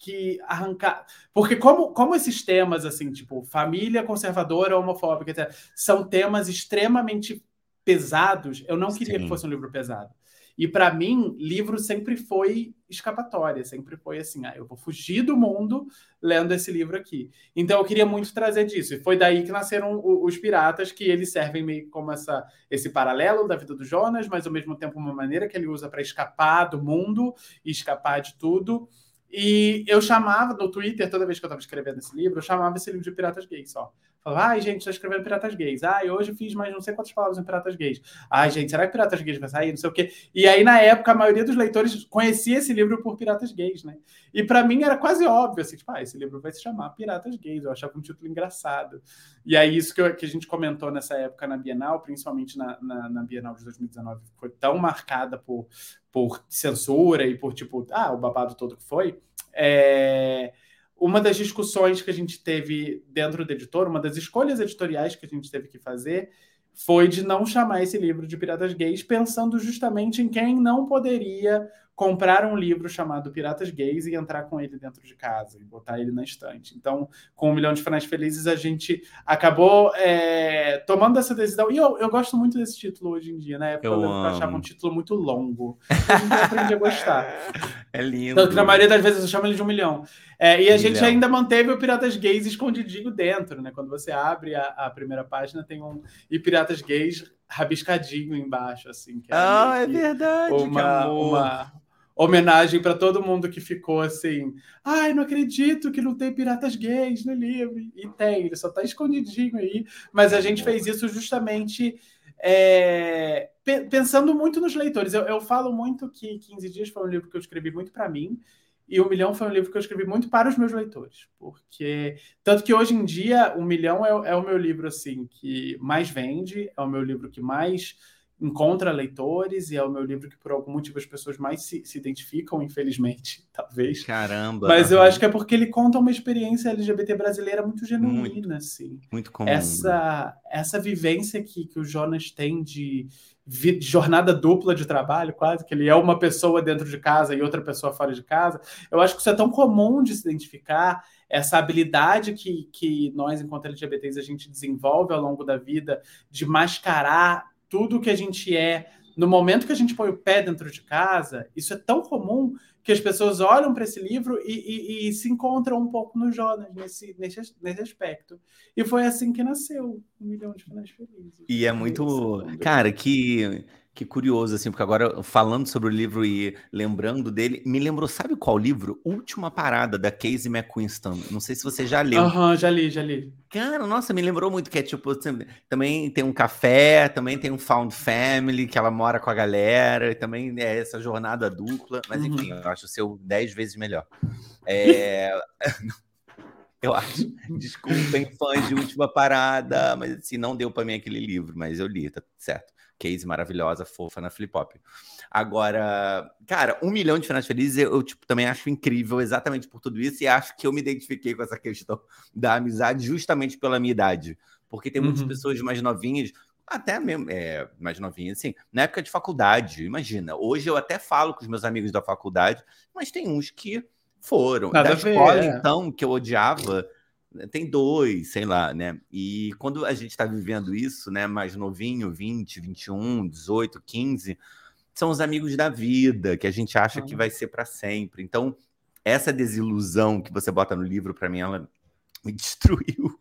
que arrancar. Porque, como, como esses temas, assim, tipo, família conservadora, homofóbica, etc., são temas extremamente pesados, eu não queria Sim. que fosse um livro pesado. E para mim, livro sempre foi escapatória, sempre foi assim, ah, eu vou fugir do mundo lendo esse livro aqui. Então eu queria muito trazer disso. E foi daí que nasceram os piratas, que eles servem meio como essa, esse paralelo da vida do Jonas, mas ao mesmo tempo uma maneira que ele usa para escapar do mundo e escapar de tudo. E eu chamava no Twitter, toda vez que eu estava escrevendo esse livro, eu chamava esse livro de Piratas Gays só. Falava, ai, gente, estou escrevendo Piratas Gays. Ai, hoje fiz mais não sei quantas palavras em Piratas Gays. Ai, gente, será que Piratas Gays vai sair? Não sei o quê. E aí, na época, a maioria dos leitores conhecia esse livro por Piratas Gays, né? E para mim era quase óbvio, assim, tipo, ah, esse livro vai se chamar Piratas Gays. Eu achava um título engraçado. E aí, isso que, eu, que a gente comentou nessa época na Bienal, principalmente na, na, na Bienal de 2019, foi tão marcada por, por censura e por, tipo, ah, o babado todo que foi. É uma das discussões que a gente teve dentro do editor, uma das escolhas editoriais que a gente teve que fazer, foi de não chamar esse livro de Piratas Gays, pensando justamente em quem não poderia comprar um livro chamado Piratas Gays e entrar com ele dentro de casa e botar ele na estante. Então, com um milhão de finais felizes, a gente acabou é, tomando essa decisão. E eu, eu gosto muito desse título hoje em dia. Na época eu, eu achava um título muito longo. Hoje eu aprendi a gostar. É lindo. Tanto que na maioria das vezes eu chamo ele de um milhão. É, e a um gente milhão. ainda manteve o Piratas Gays escondidinho dentro, né? Quando você abre a, a primeira página, tem um e Piratas Gays rabiscadinho embaixo, assim. É ah, é verdade. Uma, uma, homenagem para todo mundo que ficou assim. Ai, não acredito que não tem piratas gays no livro. E tem, ele só está escondidinho aí. Mas a gente fez isso justamente é, pensando muito nos leitores. Eu, eu, falo muito que 15 Dias foi um livro que eu escrevi muito para mim. E O Milhão foi um livro que eu escrevi muito para os meus leitores, porque tanto que hoje em dia O Milhão é, é o meu livro assim que mais vende, é o meu livro que mais encontra leitores e é o meu livro que por algum motivo as pessoas mais se, se identificam, infelizmente, talvez. Caramba! Mas eu acho que é porque ele conta uma experiência LGBT brasileira muito genuína, muito, assim. Muito comum. Essa, essa vivência que, que o Jonas tem de, de jornada dupla de trabalho, quase, que ele é uma pessoa dentro de casa e outra pessoa fora de casa. Eu acho que isso é tão comum de se identificar, essa habilidade que, que nós, enquanto LGBTs, a gente desenvolve ao longo da vida de mascarar tudo que a gente é, no momento que a gente põe o pé dentro de casa, isso é tão comum que as pessoas olham para esse livro e, e, e, se encontram um pouco no Jonas nesse, nesse, nesse aspecto. E foi assim que nasceu um milhão de finais felizes. E é muito. Cara, que que curioso, assim, porque agora falando sobre o livro e lembrando dele, me lembrou, sabe qual livro? Última Parada, da Casey McQuiston. Não sei se você já leu. Aham, uhum, já li, já li. Cara, nossa, me lembrou muito que é tipo, também tem um café, também tem um found family, que ela mora com a galera, e também é essa jornada dupla, mas uhum. enfim, eu acho o seu dez vezes melhor. É... eu acho. Desculpem, fãs de Última Parada, mas assim, não deu para mim aquele livro, mas eu li, tá certo case maravilhosa, fofa na Flip Hop. Agora, cara, um milhão de finais felizes eu, eu, tipo, também acho incrível exatamente por tudo isso e acho que eu me identifiquei com essa questão da amizade justamente pela minha idade. Porque tem muitas uhum. pessoas mais novinhas, até mesmo é, mais novinhas, assim, na época de faculdade, imagina. Hoje eu até falo com os meus amigos da faculdade, mas tem uns que foram. Nada da escola, é. então, que eu odiava tem dois, sei lá, né? E quando a gente está vivendo isso, né, mais novinho, 20, 21, 18, 15, são os amigos da vida, que a gente acha que vai ser para sempre. Então, essa desilusão que você bota no livro, para mim, ela me destruiu.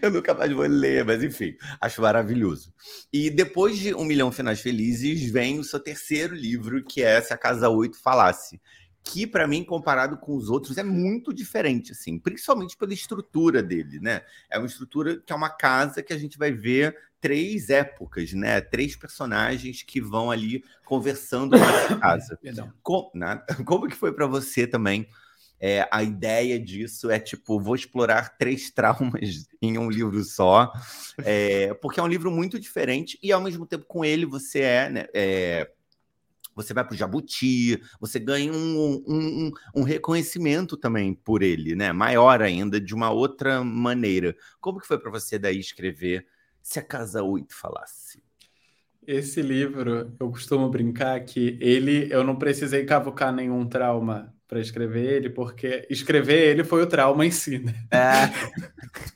eu nunca mais vou ler, mas enfim, acho maravilhoso. E depois de Um Milhão Finais Felizes, vem o seu terceiro livro, que é Se a Casa 8 Falasse, que para mim, comparado com os outros, é muito diferente, assim, principalmente pela estrutura dele, né? É uma estrutura que é uma casa que a gente vai ver três épocas, né? Três personagens que vão ali conversando nessa casa. Como? Como que foi para você também? É, a ideia disso é tipo, vou explorar três traumas em um livro só, é, porque é um livro muito diferente e ao mesmo tempo com ele você é, né, é você vai para o Jabuti, você ganha um, um, um, reconhecimento também por ele, né? Maior ainda, de uma outra maneira. Como que foi para você daí escrever Se a Casa 8 falasse? Esse livro, eu costumo brincar que ele, eu não precisei cavucar nenhum trauma para escrever ele, porque escrever ele foi o trauma em si, né? É.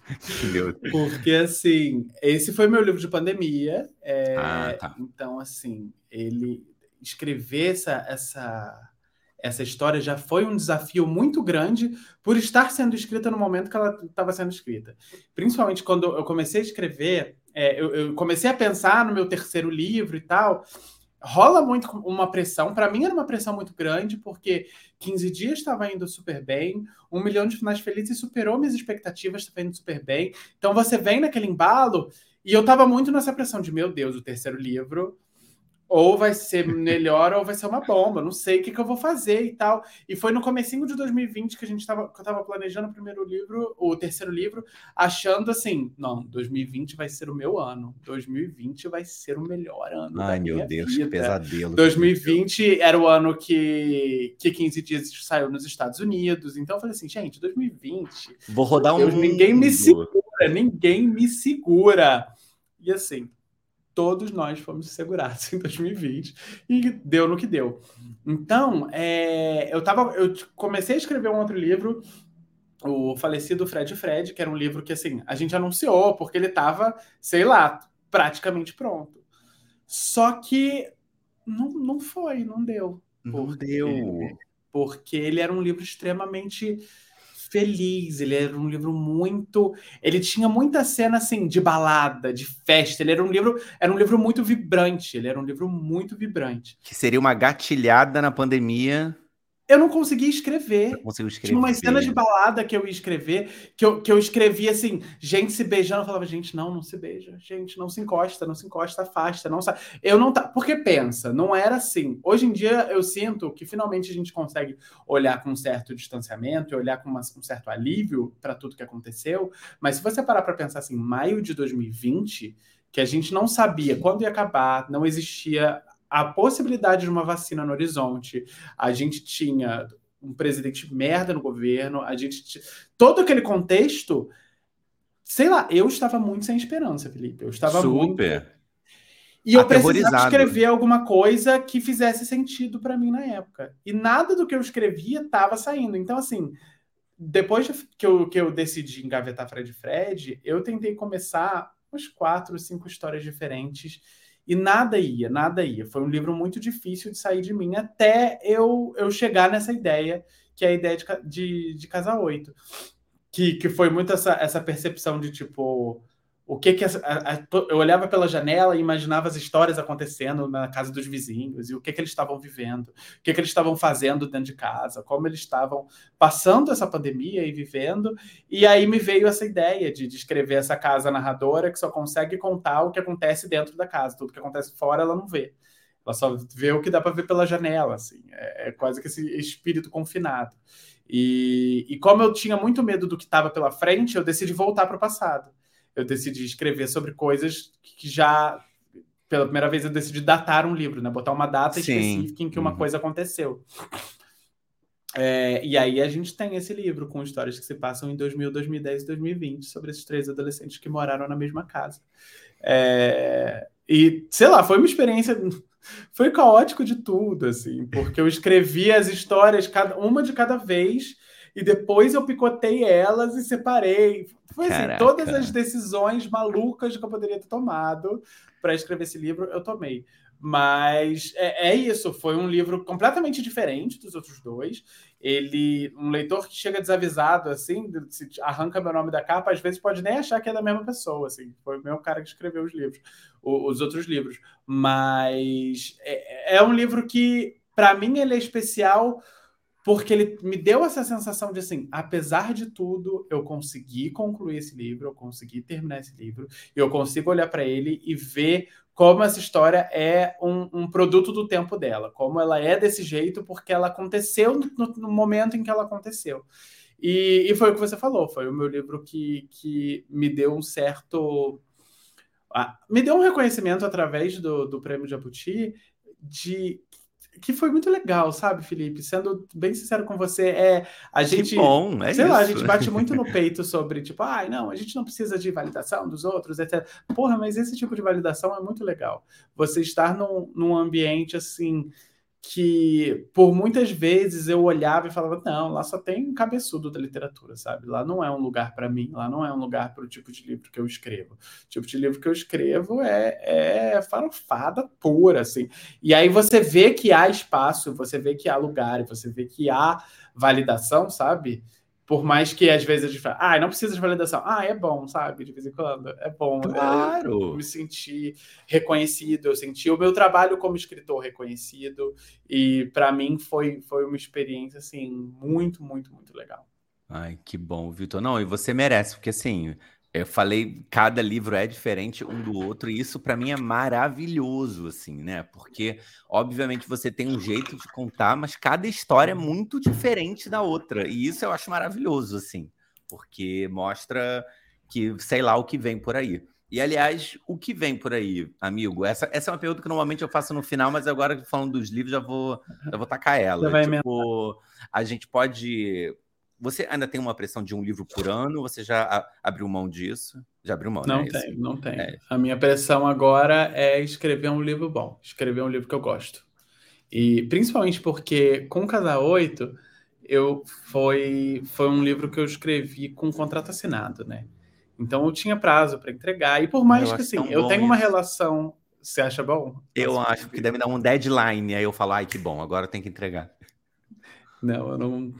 porque, assim, esse foi meu livro de pandemia. É, ah, tá. Então, assim, ele escrever essa, essa, essa história já foi um desafio muito grande por estar sendo escrita no momento que ela estava sendo escrita. Principalmente quando eu comecei a escrever, é, eu, eu, comecei a pensar no meu terceiro livro e tal. Rola muito uma pressão, para mim era uma pressão muito grande, porque 15 dias estava indo super bem, um milhão de finais felizes superou minhas expectativas, estava indo super bem. Então você vem naquele embalo, e eu estava muito nessa pressão de, meu Deus, o terceiro livro ou vai ser melhor ou vai ser uma bomba, não sei o que, que eu vou fazer e tal. E foi no comecinho de 2020 que a gente tava, que eu tava planejando o primeiro livro, o terceiro livro, achando assim, não, 2020 vai ser o meu ano, 2020 vai ser o melhor ano Ai, meu Deus, vida. que pesadelo. 2020 era o ano que, que 15 dias saiu nos Estados Unidos, então eu falei assim, gente, 2020... Vou rodar um Deus, Ninguém me segura, ninguém me segura. E assim, todos nós fomos segurados em 2020 e deu no que deu. Então, é, eu, tava, eu comecei a escrever um outro livro, o falecido Fred Fred, que era um livro que assim a gente anunciou porque ele estava, sei lá, praticamente pronto. Só que não, não foi, não deu. Não deu. Porque ele era um livro extremamente feliz. Ele era um livro muito. Ele tinha muita cena assim de balada, de festa. Ele era um livro, era um livro muito vibrante. Ele era um livro muito vibrante. Que seria uma gatilhada na pandemia eu não conseguia escrever. Eu consigo escrever. Tinha umas cenas de balada que eu ia escrever, que eu, que eu escrevia assim, gente se beijando, eu falava, gente, não, não se beija, gente, não se encosta, não se encosta, afasta, não sabe. Eu não tá. Porque pensa, não era assim. Hoje em dia eu sinto que finalmente a gente consegue olhar com um certo distanciamento e olhar com uma, um certo alívio para tudo que aconteceu. Mas se você parar para pensar assim, maio de 2020, que a gente não sabia quando ia acabar, não existia a possibilidade de uma vacina no horizonte, a gente tinha um presidente merda no governo, a gente todo aquele contexto, sei lá, eu estava muito sem esperança, Felipe. Eu estava super muito... e eu precisava escrever alguma coisa que fizesse sentido para mim na época. E nada do que eu escrevia estava saindo. Então assim, depois que eu, que eu decidi engavetar Fred Fred, eu tentei começar umas quatro, cinco histórias diferentes e nada ia, nada ia. Foi um livro muito difícil de sair de mim até eu, eu chegar nessa ideia, que é a ideia de, de, de Casa 8. Que, que foi muito essa, essa percepção de tipo o que que a, a, eu olhava pela janela e imaginava as histórias acontecendo na casa dos vizinhos e o que que eles estavam vivendo, o que que eles estavam fazendo dentro de casa, como eles estavam passando essa pandemia e vivendo. E aí me veio essa ideia de, de escrever essa casa narradora que só consegue contar o que acontece dentro da casa, tudo que acontece fora ela não vê. Ela só vê o que dá para ver pela janela, assim. É, é, quase que esse espírito confinado. E, e como eu tinha muito medo do que estava pela frente, eu decidi voltar para o passado eu decidi escrever sobre coisas que já pela primeira vez eu decidi datar um livro, né? Botar uma data Sim. específica em que uma uhum. coisa aconteceu. É, e aí a gente tem esse livro com histórias que se passam em 2000, 2010 e 2020 sobre esses três adolescentes que moraram na mesma casa. É, e sei lá, foi uma experiência, foi caótico de tudo, assim, porque eu escrevi as histórias cada uma de cada vez e depois eu picotei elas e separei. Foi assim, todas as decisões malucas que eu poderia ter tomado para escrever esse livro, eu tomei. Mas é, é, isso, foi um livro completamente diferente dos outros dois. Ele, um leitor que chega desavisado, assim, se arranca meu nome da capa, às vezes pode nem achar que é da mesma pessoa, assim. Foi o mesmo cara que escreveu os livros, os outros livros. Mas é, é um livro que, para mim, ele é especial porque ele me deu essa sensação de assim, apesar de tudo, eu consegui concluir esse livro, eu consegui terminar esse livro, e eu consigo olhar para ele e ver como essa história é um, um, produto do tempo dela, como ela é desse jeito porque ela aconteceu no, no momento em que ela aconteceu. E, e, foi o que você falou, foi o meu livro que, que me deu um certo. Ah, me deu um reconhecimento através do, do prêmio Jabuti de que foi muito legal, sabe, Felipe? Sendo bem sincero com você, é a gente, que bom, é sei isso. lá, a gente bate muito no peito sobre tipo, ai, ah, não, a gente não precisa de validação dos outros, etc. Porra, mas esse tipo de validação é muito legal. Você estar num, num ambiente assim que por muitas vezes eu olhava e falava, não, lá só tem um cabeçudo da literatura, sabe? Lá não é um lugar para mim, lá não é um lugar para o tipo de livro que eu escrevo. O tipo de livro que eu escrevo é, é farofada pura, assim. E aí você vê que há espaço, você vê que há lugar, você vê que há validação, sabe? Por mais que às vezes a gente fala, ah, não precisa de validação. Ah, é bom, sabe? De vez em quando. É bom. É, claro. Eu me senti reconhecido, eu senti o meu trabalho como escritor reconhecido. E para mim foi, foi uma experiência, assim, muito, muito, muito legal. Ai, que bom, Vitor. Não, e você merece, porque assim, eu falei, cada livro é diferente um do outro, e isso para mim é maravilhoso, assim, né? Porque, obviamente, você tem um jeito de contar, mas cada história é muito diferente da outra. E isso eu acho maravilhoso, assim, porque mostra que, sei lá, o que vem por aí. E, aliás, o que vem por aí, amigo? Essa, essa é uma pergunta que normalmente eu faço no final, mas agora falando dos livros, já vou, já vou tacar ela. Tipo, a gente pode você ainda tem uma pressão de um livro por ano? Você já abriu mão disso? Já abriu mão, Não né? tem, não tem. É. A minha pressão agora é escrever um livro bom, escrever um livro que eu gosto. E principalmente porque com Casa 8, eu foi, foi um livro que eu escrevi com um contrato assinado, né? Então eu tinha prazo para entregar. E por mais eu que assim, eu tenho isso. uma relação. Você acha bom? Eu acho que deve dar um deadline. Aí eu falo, ai, que bom, agora tem que entregar. Não, eu não.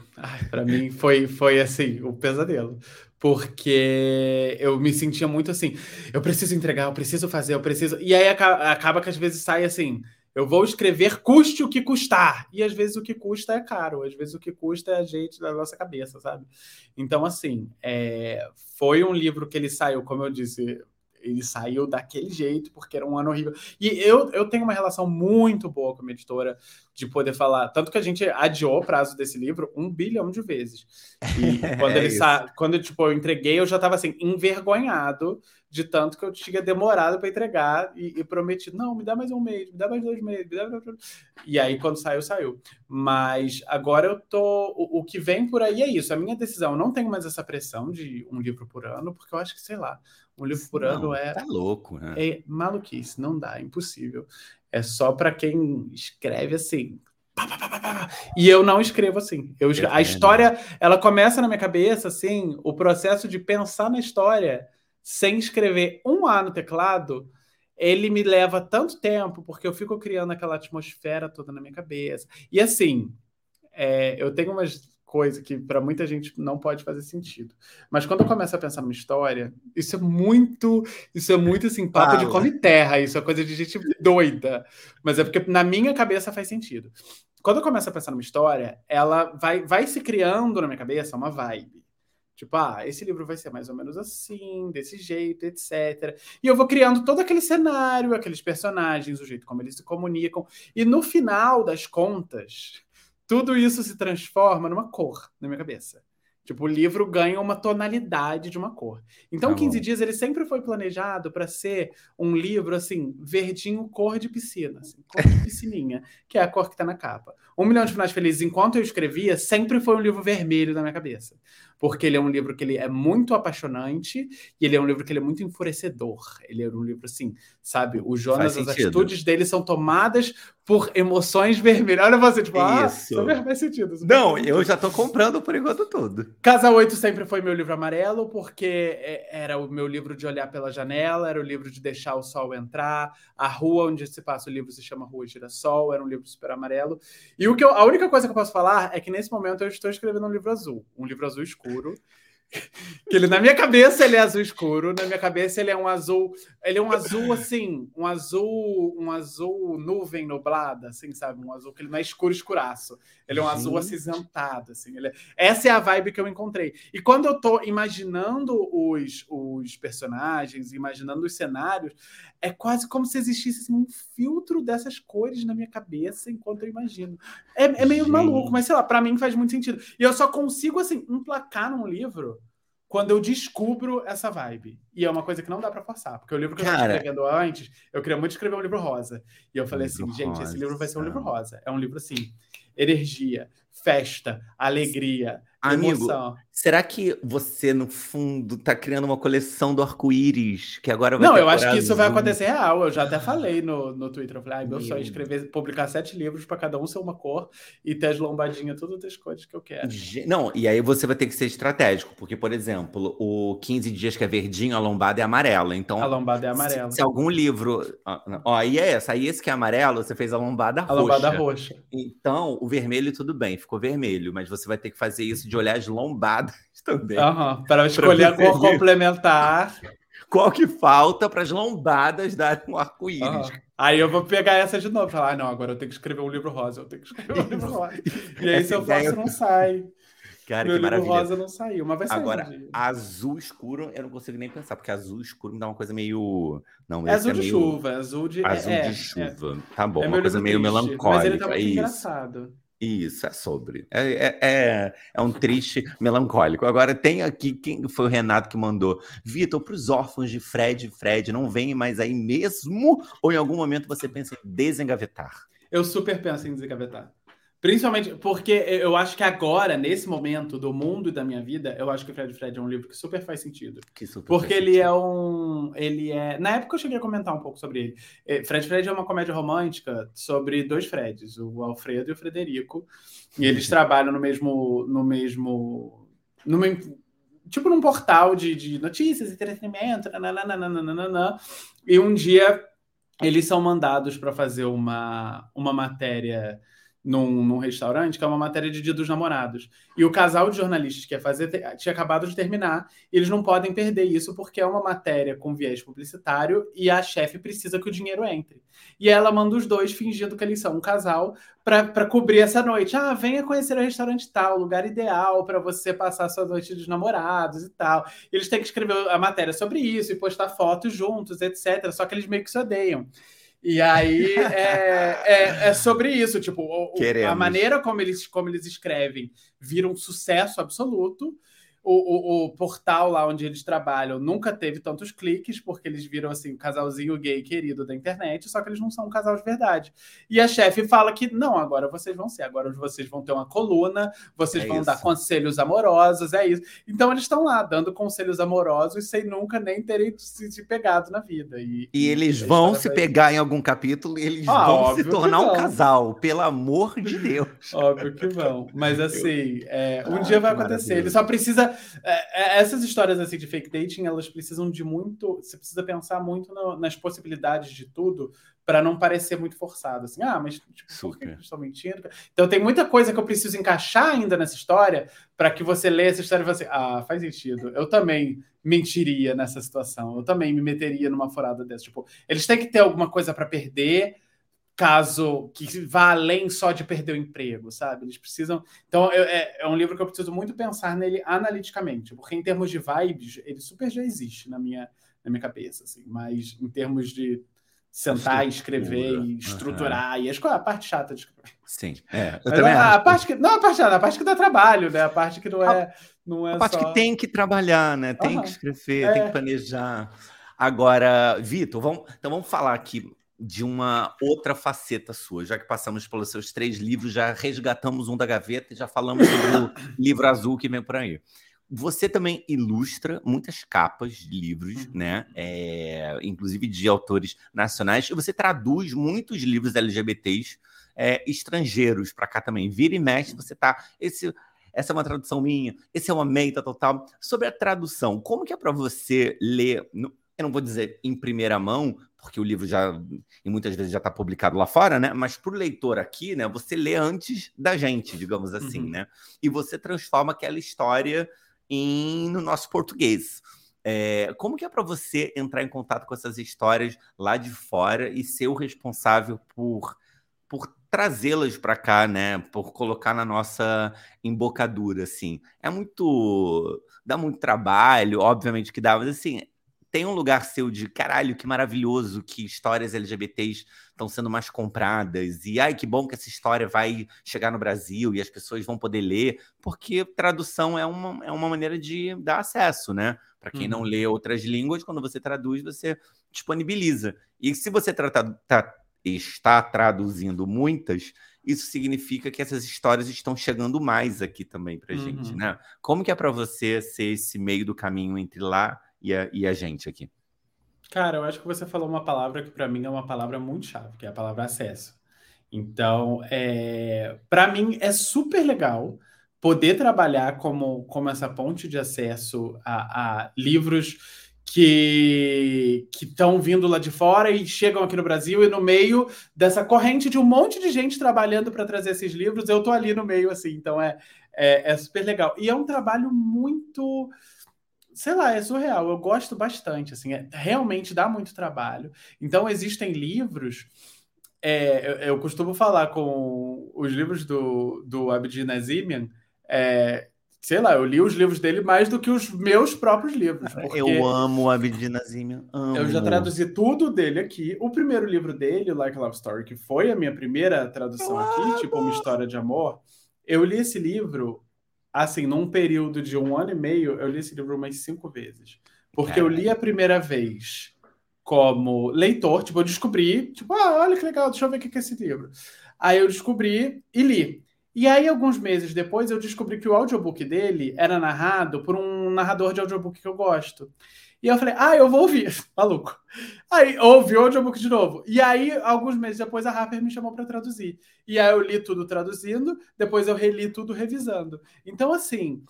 Para mim foi, foi assim, o um pesadelo. Porque eu me sentia muito assim, eu preciso entregar, eu preciso fazer, eu preciso. E aí acaba, acaba que às vezes sai assim, eu vou escrever custe o que custar. E às vezes o que custa é caro, às vezes o que custa é a gente da nossa cabeça, sabe? Então, assim, é... foi um livro que ele saiu, como eu disse, ele saiu daquele jeito, porque era um ano horrível. E eu, eu tenho uma relação muito boa com a minha editora de poder falar. Tanto que a gente adiou o prazo desse livro um bilhão de vezes. E quando ele é sa... quando tipo, eu entreguei, eu já estava assim, envergonhado de tanto que eu tinha demorado para entregar e, e prometi, não, me dá mais um mês, me dá mais dois meses, me dá mais... E aí, quando saiu, saiu. Mas agora eu tô. O, o, que vem por aí é isso. A minha decisão, eu não tenho mais essa pressão de um livro por ano, porque eu acho que, sei lá, um livro por ano é. Tá louco, né? É maluquice, não dá, é impossível. É só para quem escreve assim. E eu não escrevo assim. Eu. A história, ela começa na minha cabeça, assim, o processo de pensar na história sem escrever um A no teclado, ele me leva tanto tempo, porque eu fico criando aquela atmosfera toda na minha cabeça. E assim, é, eu tenho umas coisa que para muita gente não pode fazer sentido. Mas quando eu começo a pensar numa história, isso é muito, isso é muito assim, papo de come terra, isso é coisa de gente doida. Mas é porque na minha cabeça faz sentido. Quando eu começo a pensar numa história, ela vai, vai se criando na minha cabeça uma vibe. Tipo, ah, esse livro vai ser mais ou menos assim, desse jeito, etc. E eu vou criando todo aquele cenário, aqueles personagens, o jeito como eles se comunicam. E no final das contas, tudo isso se transforma numa cor na minha cabeça. Tipo, o livro ganha uma tonalidade de uma cor. Então, tá 15 dias ele sempre foi planejado para ser um livro assim, verdinho, cor de piscina, assim, cor de piscininha, que é a cor que está na capa. Um Milhão de Finais Felizes, enquanto eu escrevia, sempre foi um livro vermelho na minha cabeça porque ele é um livro que ele é muito apaixonante e ele é um livro que ele é muito enfurecedor. Ele é um livro assim, sabe? O Jonas, as atitudes dele são tomadas por emoções vermelhas. Olha você, tipo, ah, isso ah, faz sentido. Não, eu já tô comprando por enquanto tudo. Casa 8 sempre foi meu livro amarelo, porque é, era o meu livro de olhar pela janela, era o livro de deixar o sol entrar, a rua onde se passa o livro se chama Rua Girassol, era um livro super amarelo. E o que eu, a única coisa que eu posso falar é que nesse momento eu estou escrevendo um livro azul, um livro azul escuro, que ele na minha cabeça ele é azul escuro, na minha cabeça ele é um azul, ele é um azul assim, um azul, um azul nuvem nublada, assim, sabe, um azul que ele não é escuro escuraço. Ele é um Gente. azul acinzentado, assim. É... Essa é a vibe que eu encontrei. E quando eu tô imaginando os, os personagens, imaginando os cenários, é quase como se existisse assim, um filtro dessas cores na minha cabeça enquanto eu imagino. É, é meio Gente. maluco, mas sei lá, para mim faz muito sentido. E eu só consigo assim emplacar num livro quando eu descubro essa vibe. E é uma coisa que não dá para forçar, porque o livro que Cara, eu estava escrevendo antes, eu queria muito escrever um livro rosa. E eu falei assim, gente, esse livro vai ser um livro rosa. É um livro assim, energia, festa, alegria, Amigo, emoção. Será que você, no fundo, tá criando uma coleção do arco-íris que agora vai Não, eu acho que isso vai acontecer real. Eu já até falei no, no Twitter. Eu falei, ah, meu, sonho é escrever, publicar sete livros para cada um ser uma cor e ter as lombadinhas, todas as cores que eu quero. Não, e aí você vai ter que ser estratégico, porque, por exemplo, o 15 dias que é verdinho, a lombada é amarela. Então, a lombada é amarela. Se, se algum livro. Ó, aí é essa. Aí esse que é amarelo, você fez a lombada roxa. A lombada roxa. Então, o vermelho, tudo bem, ficou vermelho, mas você vai ter que fazer isso de de olhar as lombadas também. Uhum, para escolher a cor complementar. Qual que falta para as lombadas darem um arco-íris? Uhum. Aí eu vou pegar essa de novo e falar: ah, não, agora eu tenho que escrever um livro rosa, eu tenho que escrever um livro rosa. E aí, se eu faço, não sai. Cara, Meu que livro rosa não saiu, mas vai sair. Agora, um azul escuro, eu não consigo nem pensar, porque azul escuro me dá uma coisa meio. Não, é azul é de meio... chuva, azul de. Azul é, de é. chuva. É, tá bom, é uma coisa meio triste, melancólica. Mas ele tá muito é engraçado. Isso, é sobre. É, é, é, é, um triste melancólico. Agora, tem aqui, quem foi o Renato que mandou? Vitor, para os órfãos de Fred, Fred, não vem mais aí mesmo? Ou em algum momento você pensa em desengavetar? Eu super penso em desengavetar. Principalmente porque eu acho que agora, nesse momento do mundo e da minha vida, eu acho que Fred Fred é um livro que super faz sentido. Super porque ele sentido. é um. Ele é. Na época eu cheguei a comentar um pouco sobre ele. É, Fred Fred é uma comédia romântica sobre dois Freds, o Alfredo e o Frederico. E eles trabalham no mesmo. no mesmo. no mesmo tipo num portal de, de notícias, entretenimento, nananana, e um dia eles são mandados para fazer uma, uma matéria num, num, restaurante, que é uma matéria de Dia dos Namorados. E o casal de jornalistas que ia fazer tinha acabado de terminar, e eles não podem perder isso porque é uma matéria com viés publicitário e a chefe precisa que o dinheiro entre. E ela manda os dois fingindo que eles são um casal para cobrir essa noite. Ah, venha conhecer o restaurante tal, lugar ideal para você passar sua noite dos namorados e tal. Eles têm que escrever a matéria sobre isso e postar fotos juntos, etc. Só que eles meio que se odeiam. E aí é, é, é, sobre isso, tipo, o, a maneira como eles, como eles escrevem vira um sucesso absoluto o, o, o, portal lá onde eles trabalham nunca teve tantos cliques, porque eles viram assim o casalzinho gay querido da internet, só que eles não são um casal de verdade. E a chefe fala que não, agora vocês vão ser, agora vocês vão ter uma coluna, vocês é vão isso. dar conselhos amorosos, é isso. Então eles estão lá dando conselhos amorosos sem nunca nem terem se, se pegado na vida. E, e eles vão se pegar em algum capítulo e eles ah, vão se tornar um casal, pelo amor de Deus. Óbvio que vão. Mas assim, é, um ah, dia vai acontecer. Ele só precisa essas histórias assim de fake dating, elas precisam de muito. Você precisa pensar muito no, nas possibilidades de tudo para não parecer muito forçado. Assim, ah, mas tipo, por que eles estão mentindo? Então tem muita coisa que eu preciso encaixar ainda nessa história para que você leia essa história e fale assim, ah, faz sentido. Eu também mentiria nessa situação. Eu também me meteria numa furada dessa. Tipo, eles têm que ter alguma coisa para perder caso que vá além só de perder o emprego, sabe? Eles precisam. Então, é, é, um livro que eu preciso muito pensar nele analiticamente, porque em termos de vibes, ele super já existe na minha, na minha cabeça, assim, mas em termos de sentar, escrever e estruturar, uhum. e a parte chata de escrever. Sim, é. Eu também a, a, parte que, não, a parte chata, a parte que dá trabalho, né? A parte que não é. Não é a parte só... que tem que trabalhar, né? Tem uhum. que escrever, é. tem que planejar. Agora, Vitor, vamos, então vamos falar aqui de uma outra faceta sua, já que passamos pelos seus três livros, já resgatamos um da gaveta e já falamos sobre o livro azul que vem por aí. Você também ilustra muitas capas de livros, uhum. né? É, inclusive de autores nacionais, e você traduz muitos livros LGBTs é, estrangeiros para cá também. Vira e mexe, você tá. Esse, essa é uma tradução minha, esse é uma meita total. Sobre a tradução, como que é para você ler? Eu não vou dizer em primeira mão, porque o livro já, e muitas vezes já está publicado lá fora, né? Mas para o leitor aqui, né? Você lê antes da gente, digamos assim, uhum. né? E você transforma aquela história em, no nosso português. É, como que é para você entrar em contato com essas histórias lá de fora e ser o responsável por, por trazê-las para cá, né? Por colocar na nossa embocadura, assim. É muito... dá muito trabalho, obviamente que dá, mas assim, tem um lugar seu de caralho, que maravilhoso que histórias LGBTs estão sendo mais compradas. E ai, que bom que essa história vai chegar no Brasil e as pessoas vão poder ler, porque tradução é uma, é uma maneira de dar acesso, né? Para quem uhum. não lê outras línguas, quando você traduz, você disponibiliza. E se você trata, tá, está traduzindo muitas, isso significa que essas histórias estão chegando mais aqui também para uhum. gente, né? Como que é para você ser esse meio do caminho entre lá e a, e a gente aqui? Cara, eu acho que você falou uma palavra que para mim é uma palavra muito chave, que é a palavra acesso. Então, é, para mim é super legal poder trabalhar como, como essa ponte de acesso a, a livros que estão vindo lá de fora e chegam aqui no Brasil e no meio dessa corrente de um monte de gente trabalhando para trazer esses livros, eu tô ali no meio assim, então é, é, é super legal. E é um trabalho muito sei lá, é surreal. Eu gosto bastante, assim, é, realmente dá muito trabalho. Então, existem livros. É, eu, eu, costumo falar com os livros do, do Abdi Nazimian, é, sei lá, eu li os livros dele mais do que os meus próprios livros. Eu amo o Abdi Nazimian, amo. Eu já traduzi tudo dele aqui. O primeiro livro dele, Like a Love Story, que foi a minha primeira tradução aqui, tipo uma história de amor, eu li esse livro assim, num período de um ano e meio, eu li esse livro umas cinco vezes. Porque eu li a primeira vez como leitor, tipo, eu descobri, tipo, ah, olha que legal, deixa eu ver o que é esse livro. Aí eu descobri e li. E aí, alguns meses depois, eu descobri que o audiobook dele era narrado por um narrador de audiobook que eu gosto. E eu falei, ah, eu vou ouvir, maluco. Aí ouvi o audiobook de novo. E aí, alguns meses depois, a Harper me chamou para traduzir. E aí eu li tudo traduzindo, depois eu reli tudo revisando. Então, assim,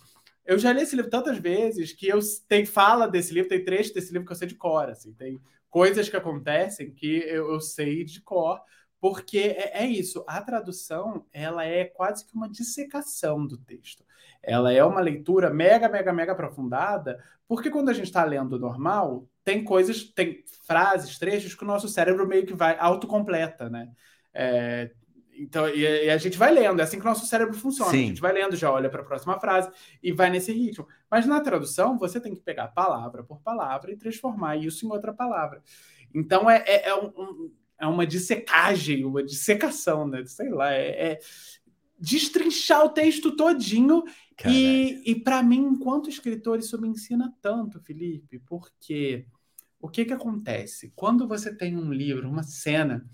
eu já li esse livro tantas vezes que eu tem fala desse livro, tem trecho desse livro que eu sei de cor, assim, tem coisas que acontecem que eu, eu sei de cor, porque é, é, isso, a tradução ela é quase que uma dissecação do texto. Ela é uma leitura mega, mega, mega aprofundada, porque quando a gente está lendo normal, tem coisas, tem frases, trechos que o nosso cérebro meio que vai autocompleta, né? É, então, e, e, a gente vai lendo, é assim que o nosso cérebro funciona. Sim. A gente vai lendo, já olha para a próxima frase e vai nesse ritmo. Mas na tradução, você tem que pegar palavra por palavra e transformar isso em outra palavra. Então, é, é, é, um, é uma dissecagem, uma dissecação, né? Sei lá, é, é destrinchar o texto todinho. E, e para mim, enquanto escritor, isso me ensina tanto, Felipe, porque o que, que acontece? Quando você tem um livro, uma cena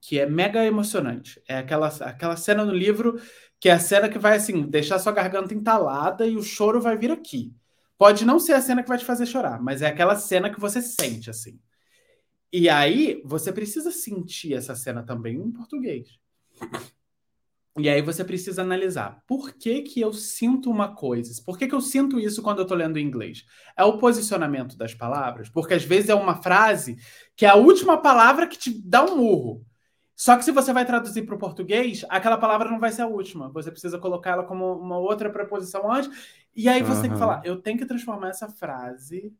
que é mega emocionante, é aquela, aquela cena no livro que é a cena que vai assim deixar sua garganta entalada e o choro vai vir aqui. Pode não ser a cena que vai te fazer chorar, mas é aquela cena que você sente assim. E aí você precisa sentir essa cena também em português. E aí você precisa analisar por que, que eu sinto uma coisa, por que, que eu sinto isso quando eu estou lendo em inglês? É o posicionamento das palavras, porque às vezes é uma frase que é a última palavra que te dá um murro. Só que se você vai traduzir para o português, aquela palavra não vai ser a última. Você precisa colocar ela como uma outra preposição antes. E aí você uhum. tem que falar, eu tenho que transformar essa frase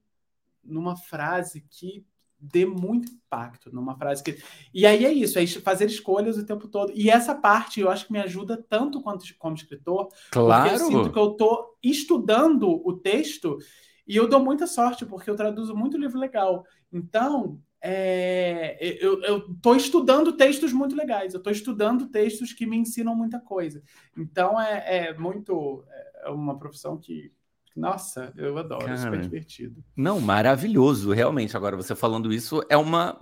numa frase que dê muito impacto numa frase que. E aí é isso, é fazer escolhas o tempo todo. E essa parte eu acho que me ajuda tanto quanto como escritor. Claro. Porque eu sinto que eu estou estudando o texto e eu dou muita sorte, porque eu traduzo muito livro legal. Então, é, eu estou estudando textos muito legais, eu estou estudando textos que me ensinam muita coisa. Então, é, é muito. É uma profissão que nossa, eu adoro, Cara, super divertido. Não, maravilhoso, realmente. Agora, você falando isso é uma.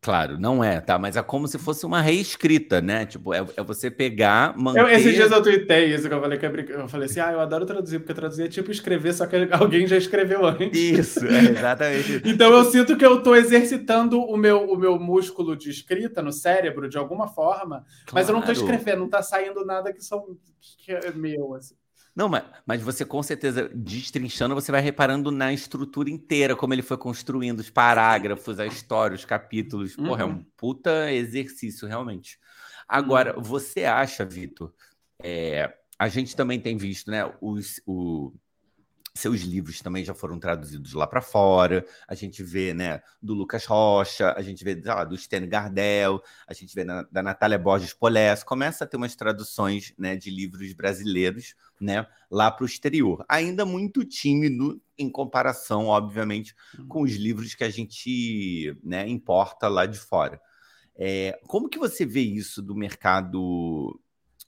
Claro, não é, tá? Mas é como se fosse uma reescrita, né? Tipo, é, é você pegar, manter... Eu, esses dias eu tuitei isso que eu falei, que eu falei assim, ah, eu adoro traduzir, porque traduzir é tipo escrever, só que alguém já escreveu antes. Isso, é exatamente. então eu sinto que eu tô exercitando o meu, o meu músculo de escrita no cérebro, de alguma forma, claro. mas eu não tô escrevendo, não tá saindo nada que, são, que é meu, assim. Não, mas, mas você com certeza, destrinchando, você vai reparando na estrutura inteira, como ele foi construindo os parágrafos, a história, os capítulos. Uhum. Porra, é um uhum. puta exercício, realmente. Agora, uhum. você acha, Vitor, é, a gente também tem visto, né, os, o, seus livros também já foram traduzidos lá para fora. A gente vê, né, do Lucas Rocha, a gente vê lá, do Sten Gardel, a gente vê na, da Natália Borges Polés. Começa a ter umas traduções, né, de livros brasileiros, né, lá para o exterior. Ainda muito tímido em comparação, obviamente, uhum. com os livros que a gente, né, importa lá de fora. É, como que você vê isso do mercado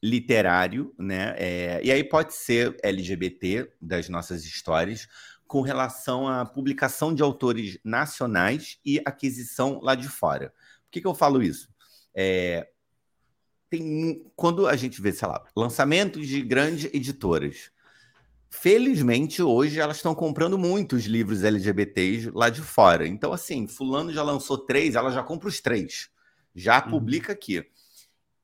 literário, né? É, e aí pode ser LGBT das nossas histórias, com relação à publicação de autores nacionais e aquisição lá de fora. Por que, que eu falo isso? É, tem, quando a gente vê, sei lá, lançamentos de grandes editoras, felizmente hoje elas estão comprando muitos livros LGBTs lá de fora. Então, assim, fulano já lançou três, ela já compra os três, já uhum. publica aqui.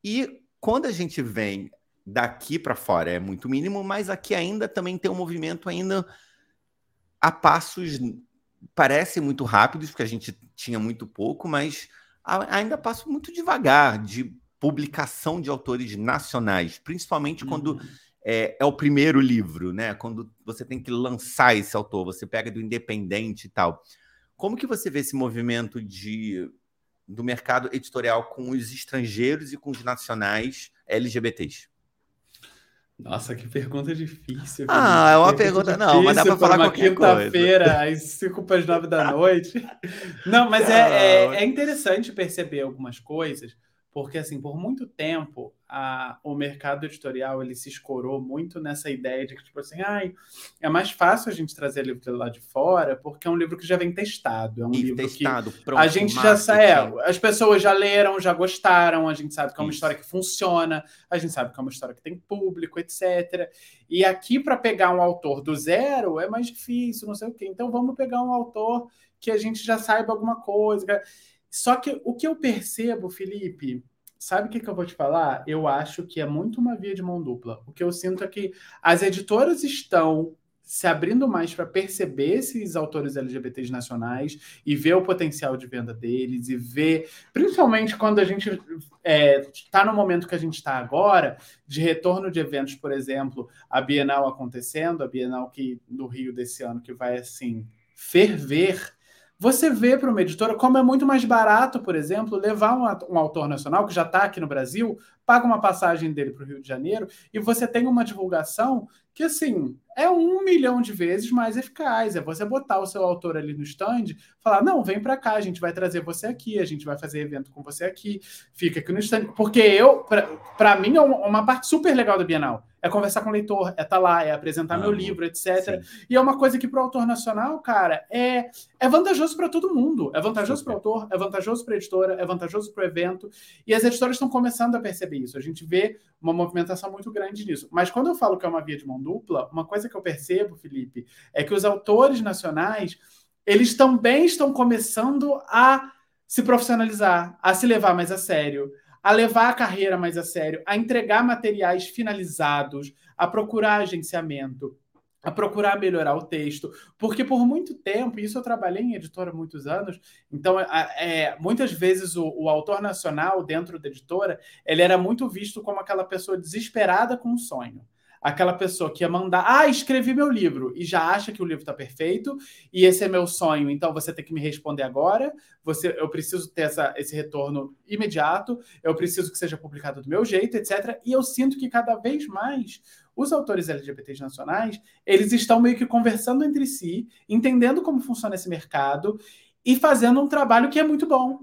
E quando a gente vem daqui para fora é muito mínimo, mas aqui ainda também tem um movimento ainda a passos parece muito rápidos, porque a gente tinha muito pouco, mas ainda passo muito devagar de publicação de autores nacionais, principalmente uhum. quando é, é, o primeiro livro, né? Quando você tem que lançar esse autor, você pega do independente e tal. Como que você vê esse movimento de do mercado editorial com os estrangeiros e com os nacionais LGBTs? Nossa, que pergunta difícil. Ah, é uma pergunta, não, mas dá para falar uma quinta-feira, às 5 para as 9 da noite. Não, mas é, é, é interessante perceber algumas coisas, porque assim, por muito tempo a, o mercado editorial ele se escorou muito nessa ideia de que tipo assim, ai, é mais fácil a gente trazer livro lá de fora, porque é um livro que já vem testado, é um e livro testado, que pronto, a gente já sabe, é, as pessoas já leram, já gostaram, a gente sabe que é uma Isso. história que funciona, a gente sabe que é uma história que tem público, etc. E aqui para pegar um autor do zero é mais difícil, não sei o quê. Então vamos pegar um autor que a gente já saiba alguma coisa. Só que o que eu percebo, Felipe, sabe o que, que eu vou te falar? Eu acho que é muito uma via de mão dupla. O que eu sinto é que as editoras estão se abrindo mais para perceber esses autores LGBTs nacionais e ver o potencial de venda deles e ver, principalmente quando a gente está é, tá no momento que a gente está agora, de retorno de eventos, por exemplo, a Bienal acontecendo, a Bienal que no Rio desse ano que vai assim ferver você vê para uma editora como é muito mais barato, por exemplo, levar um, um autor nacional que já está aqui no Brasil, paga uma passagem dele para o Rio de Janeiro e você tem uma divulgação que, assim, é um milhão de vezes mais eficaz. É você botar o seu autor ali no stand, falar: não, vem para cá, a gente vai trazer você aqui, a gente vai fazer evento com você aqui, fica aqui no stand. Porque eu, para mim, é uma parte super legal da Bienal. É conversar com o leitor, é estar tá lá, é apresentar ah, meu livro, etc. Sim. E é uma coisa que para o autor nacional, cara, é, é vantajoso para todo mundo. É vantajoso para o autor, é vantajoso para a editora, é vantajoso para o evento. E as editoras estão começando a perceber isso. A gente vê uma movimentação muito grande nisso. Mas quando eu falo que é uma via de mão dupla, uma coisa que eu percebo, Felipe, é que os autores nacionais, eles também estão começando a se profissionalizar, a se levar mais a sério, a levar a carreira mais a sério, a entregar materiais finalizados, a procurar agenciamento, a procurar melhorar o texto, porque por muito tempo, isso eu trabalhei em editora há muitos anos, então é, muitas vezes o, o, autor nacional dentro da editora, ele era muito visto como aquela pessoa desesperada com um sonho aquela pessoa que ia mandar, ah, escrevi meu livro, e já acha que o livro está perfeito, e esse é meu sonho, então você tem que me responder agora, você, eu preciso ter essa, esse retorno imediato, eu preciso que seja publicado do meu jeito, etc. E eu sinto que cada vez mais os autores LGBTs nacionais, eles estão meio que conversando entre si, entendendo como funciona esse mercado e fazendo um trabalho que é muito bom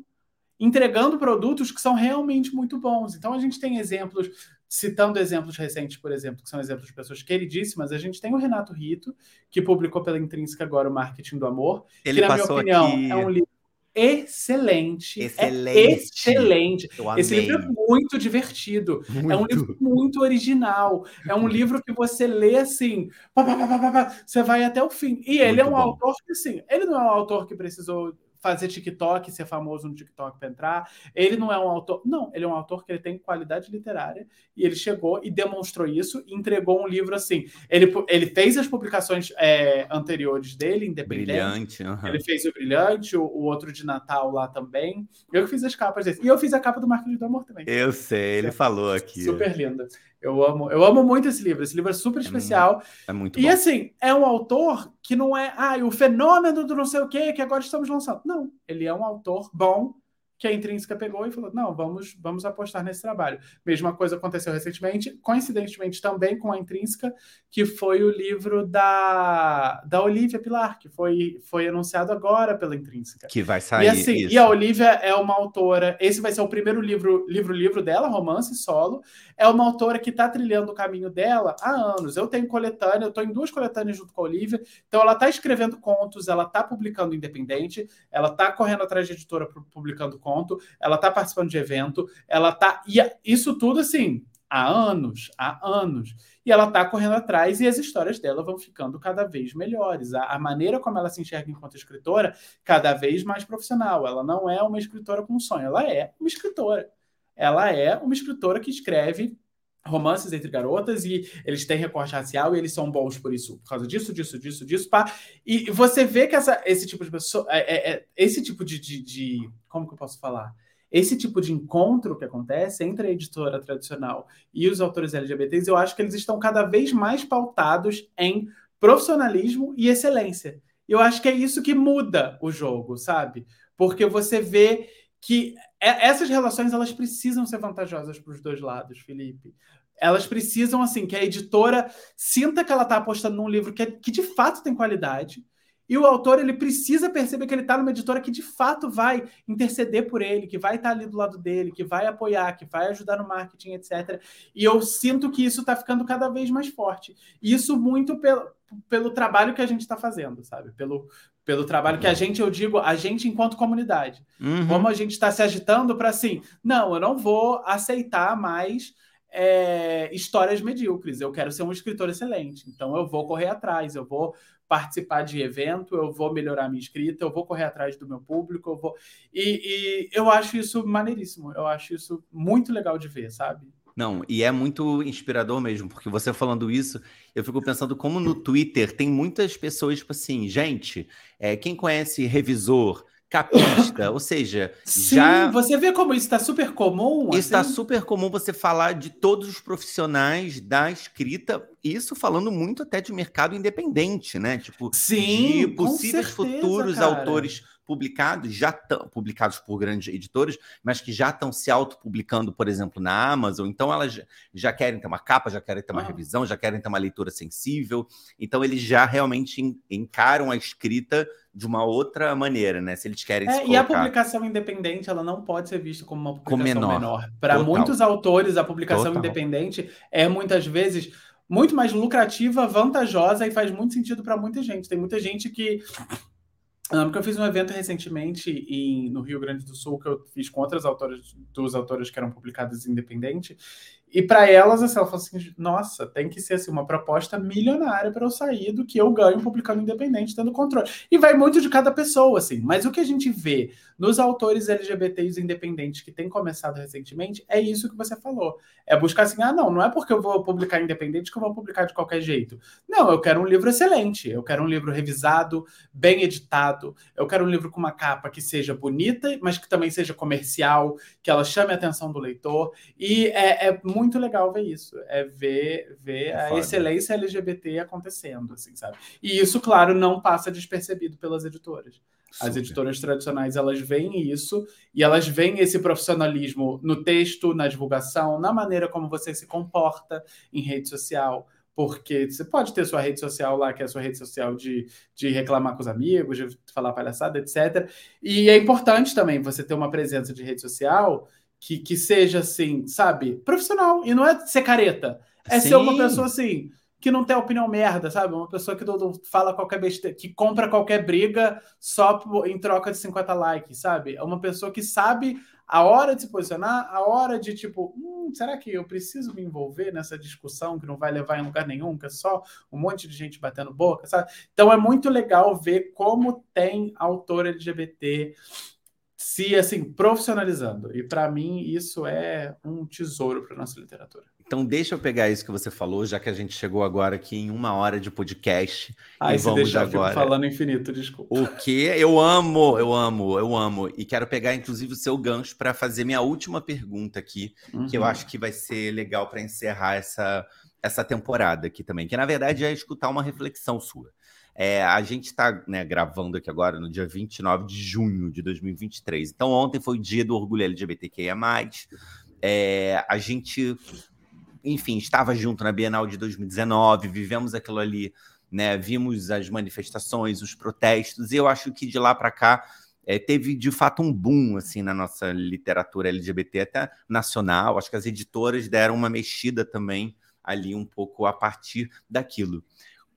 entregando produtos que são realmente muito bons. Então a gente tem exemplos citando exemplos recentes, por exemplo, que são exemplos de pessoas queridíssimas, a gente tem o Renato Rito, que publicou pela Intrínseca agora o Marketing do Amor, Ele que, na minha opinião, aqui... é um livro excelente. Excelente. É excelente. Esse livro é muito divertido. Muito. É um livro muito original. É um livro que você lê assim, pá, pá, pá, você vai até o fim. E ele muito é um bom. autor que, assim, ele não é um autor que precisou fazer TikTok, ser famoso no TikTok para entrar. Ele não é um autor. Não, ele é um autor que ele tem qualidade literária e ele chegou e demonstrou isso e entregou um livro assim. Ele, ele fez as publicações é, anteriores dele, independente. Brilhante. Uhum. Ele fez o Brilhante, o, o, outro de Natal lá também. Eu que fiz as capas desse. E eu fiz a capa do Marco de Amor também. Eu sei, ele falou aqui. Super linda. Eu amo, eu amo muito esse livro. Esse livro é super é especial. Muito, é muito e bom. assim, é um autor que não é, ah, o fenômeno do não sei o quê que agora estamos lançando. Não, ele é um autor bom que a Intrínseca pegou e falou: não, vamos, vamos apostar nesse trabalho. Mesma coisa aconteceu recentemente, coincidentemente também com a Intrínseca, que foi o livro da, da Olivia Pilar, que foi, foi anunciado agora pela Intrínseca. Que vai sair. E, assim, isso. e a Olivia é uma autora. Esse vai ser o primeiro livro, livro, livro dela, romance solo. É uma autora que está trilhando o caminho dela há anos. Eu tenho coletânea, eu estou em duas coletâneas junto com a Olivia. Então, ela está escrevendo contos, ela está publicando independente, ela está correndo atrás de editora publicando contos conto, ela está participando de evento, ela está. E isso tudo assim, há anos, há anos. E ela está correndo atrás e as histórias dela vão ficando cada vez melhores. A, a, maneira como ela se enxerga enquanto escritora, cada vez mais profissional. Ela não é uma escritora com sonho, ela é uma escritora. Ela é uma escritora que escreve romances entre garotas e eles têm recorte racial e eles são bons por isso, por causa disso, disso, disso, disso, pá. E você vê que essa, esse tipo de pessoa, é, é, é, esse tipo de, de, de, como que eu posso falar? Esse tipo de encontro que acontece entre a editora tradicional e os autores LGBTs, eu acho que eles estão cada vez mais pautados em profissionalismo e excelência. Eu acho que é isso que muda o jogo, sabe? Porque você vê que é, essas relações elas precisam ser vantajosas para os dois lados, Felipe. Elas precisam, assim, que a editora sinta que ela está apostando num livro que, é, que de fato tem qualidade, e o autor ele precisa perceber que ele está numa editora que de fato vai interceder por ele, que vai estar tá ali do lado dele, que vai apoiar, que vai ajudar no marketing, etc. E eu sinto que isso está ficando cada vez mais forte. Isso muito pelo, pelo trabalho que a gente está fazendo, sabe? Pelo, pelo trabalho que a gente, eu digo, a gente enquanto comunidade. Uhum. Como a gente está se agitando para assim, não, eu não vou aceitar mais é, histórias medíocres. Eu quero ser um escritor excelente. Então eu vou correr atrás, eu vou participar de evento, eu vou melhorar minha escrita, eu vou correr atrás do meu público, eu vou. E, e eu acho isso maneiríssimo, eu acho isso muito legal de ver, sabe? Não, e é muito inspirador mesmo, porque você falando isso, eu fico pensando como no Twitter tem muitas pessoas, tipo assim, gente, é, quem conhece revisor, capista, ou seja, Sim, já você vê como isso está super comum. Está assim? super comum você falar de todos os profissionais da escrita, isso falando muito até de mercado independente, né? Tipo, Sim, de possíveis certeza, futuros cara. autores publicados, já estão publicados por grandes editores, mas que já estão se autopublicando, por exemplo, na Amazon. Então, elas já querem ter uma capa, já querem ter uma ah. revisão, já querem ter uma leitura sensível. Então, eles já realmente encaram a escrita de uma outra maneira, né? Se eles querem é, se colocar... E a publicação independente, ela não pode ser vista como uma publicação menor. menor. Para muitos autores, a publicação Total. independente é muitas vezes muito mais lucrativa, vantajosa e faz muito sentido para muita gente. Tem muita gente que porque eu fiz um evento recentemente em, no Rio Grande do Sul que eu fiz com outras autoras, duas autoras que eram publicadas independente, e para elas, assim, ela falou assim: nossa, tem que ser assim, uma proposta milionária para eu sair do que eu ganho publicando independente, tendo controle. E vai muito de cada pessoa, assim. Mas o que a gente vê nos autores LGBTs independentes que têm começado recentemente é isso que você falou. É buscar assim: ah, não, não é porque eu vou publicar independente que eu vou publicar de qualquer jeito. Não, eu quero um livro excelente. Eu quero um livro revisado, bem editado. Eu quero um livro com uma capa que seja bonita, mas que também seja comercial, que ela chame a atenção do leitor. E é, é muito muito legal ver isso. É ver, ver é a foda. excelência LGBT acontecendo, assim, sabe? E isso, claro, não passa despercebido pelas editoras. Super. As editoras tradicionais, elas veem isso e elas veem esse profissionalismo no texto, na divulgação, na maneira como você se comporta em rede social, porque você pode ter sua rede social lá, que é a sua rede social de, de reclamar com os amigos, de falar palhaçada, etc. E é importante também você ter uma presença de rede social que, que seja assim, sabe, profissional. E não é ser careta. É Sim. ser uma pessoa assim, que não tem opinião merda, sabe? Uma pessoa que fala qualquer besteira, que compra qualquer briga só em troca de 50 likes, sabe? É uma pessoa que sabe a hora de se posicionar, a hora de tipo, hum, será que eu preciso me envolver nessa discussão que não vai levar em lugar nenhum, que é só um monte de gente batendo boca, sabe? Então é muito legal ver como tem autor LGBT se assim profissionalizando. E para mim isso é um tesouro para nossa literatura. Então deixa eu pegar isso que você falou, já que a gente chegou agora aqui em uma hora de podcast. Ah, e vamos deixar, agora. falando infinito, desculpa. O que? Eu amo, eu amo, eu amo. E quero pegar, inclusive, o seu gancho para fazer minha última pergunta aqui, uhum. que eu uhum. acho que vai ser legal para encerrar essa, essa temporada aqui também, que na verdade é escutar uma reflexão sua. É, a gente está né, gravando aqui agora no dia 29 de junho de 2023. Então, ontem foi o dia do orgulho LGBTQIA. É, a gente enfim, estava junto na Bienal de 2019, vivemos aquilo ali, né? Vimos as manifestações, os protestos, e eu acho que de lá para cá é, teve de fato um boom assim na nossa literatura LGBT, até nacional. Acho que as editoras deram uma mexida também ali um pouco a partir daquilo.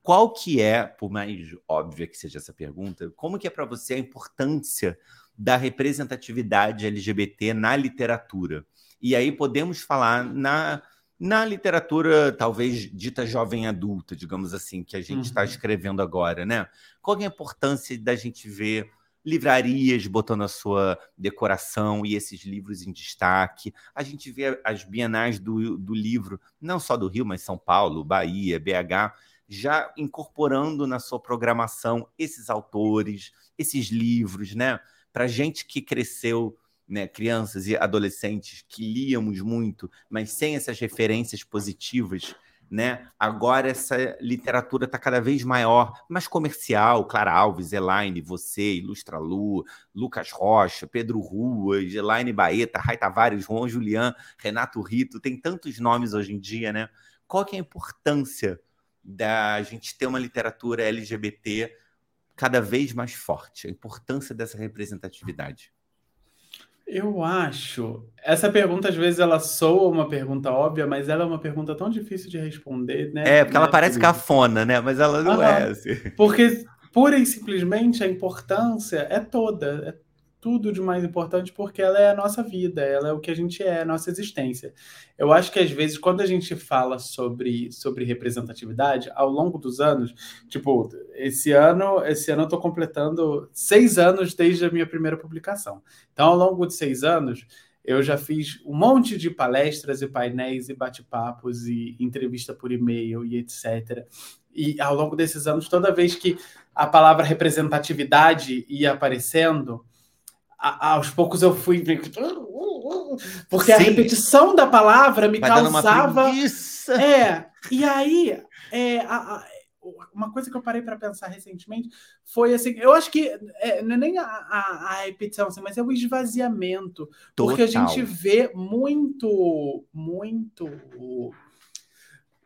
Qual que é, por mais óbvia que seja essa pergunta, como que é para você a importância da representatividade LGBT na literatura? E aí podemos falar na na literatura, talvez dita jovem adulta, digamos assim, que a gente está uhum. escrevendo agora, né? Qual é a importância da gente ver livrarias botando a sua decoração e esses livros em destaque? A gente vê as bienais do, do livro, não só do Rio, mas São Paulo, Bahia, BH, já incorporando na sua programação esses autores, esses livros, né? Para gente que cresceu né, crianças e adolescentes que líamos muito, mas sem essas referências positivas, né? Agora essa literatura está cada vez maior, mais comercial. Clara Alves, Elaine, você, Ilustra Lu, Lucas Rocha, Pedro Ruas, Elaine Baeta, Rai Tavares, João Julian, Renato Rito, tem tantos nomes hoje em dia, né? Qual que é a importância da gente ter uma literatura LGBT cada vez mais forte? A importância dessa representatividade? Eu acho. Essa pergunta, às vezes, ela soa uma pergunta óbvia, mas ela é uma pergunta tão difícil de responder, né? É, porque ela né? parece cafona, né? Mas ela não é. Assim. Porque, pura e simplesmente, a importância é toda. É tudo de mais importante porque ela é a nossa vida, ela é o que a gente é, a nossa existência. Eu acho que às vezes quando a gente fala sobre, sobre representatividade, ao longo dos anos, tipo, esse ano, esse ano eu estou completando seis anos desde a minha primeira publicação. Então, ao longo de seis anos, eu já fiz um monte de palestras e painéis e bate-papos e entrevista por e-mail e etc. E ao longo desses anos, toda vez que a palavra representatividade ia aparecendo, aos poucos eu fui. Porque Sim. a repetição da palavra me Vai causava. É, e aí, é, a, a, uma coisa que eu parei para pensar recentemente foi assim: eu acho que é, não é nem a, a, repetição, assim, mas é o esvaziamento. Total. Porque a gente vê muito, muito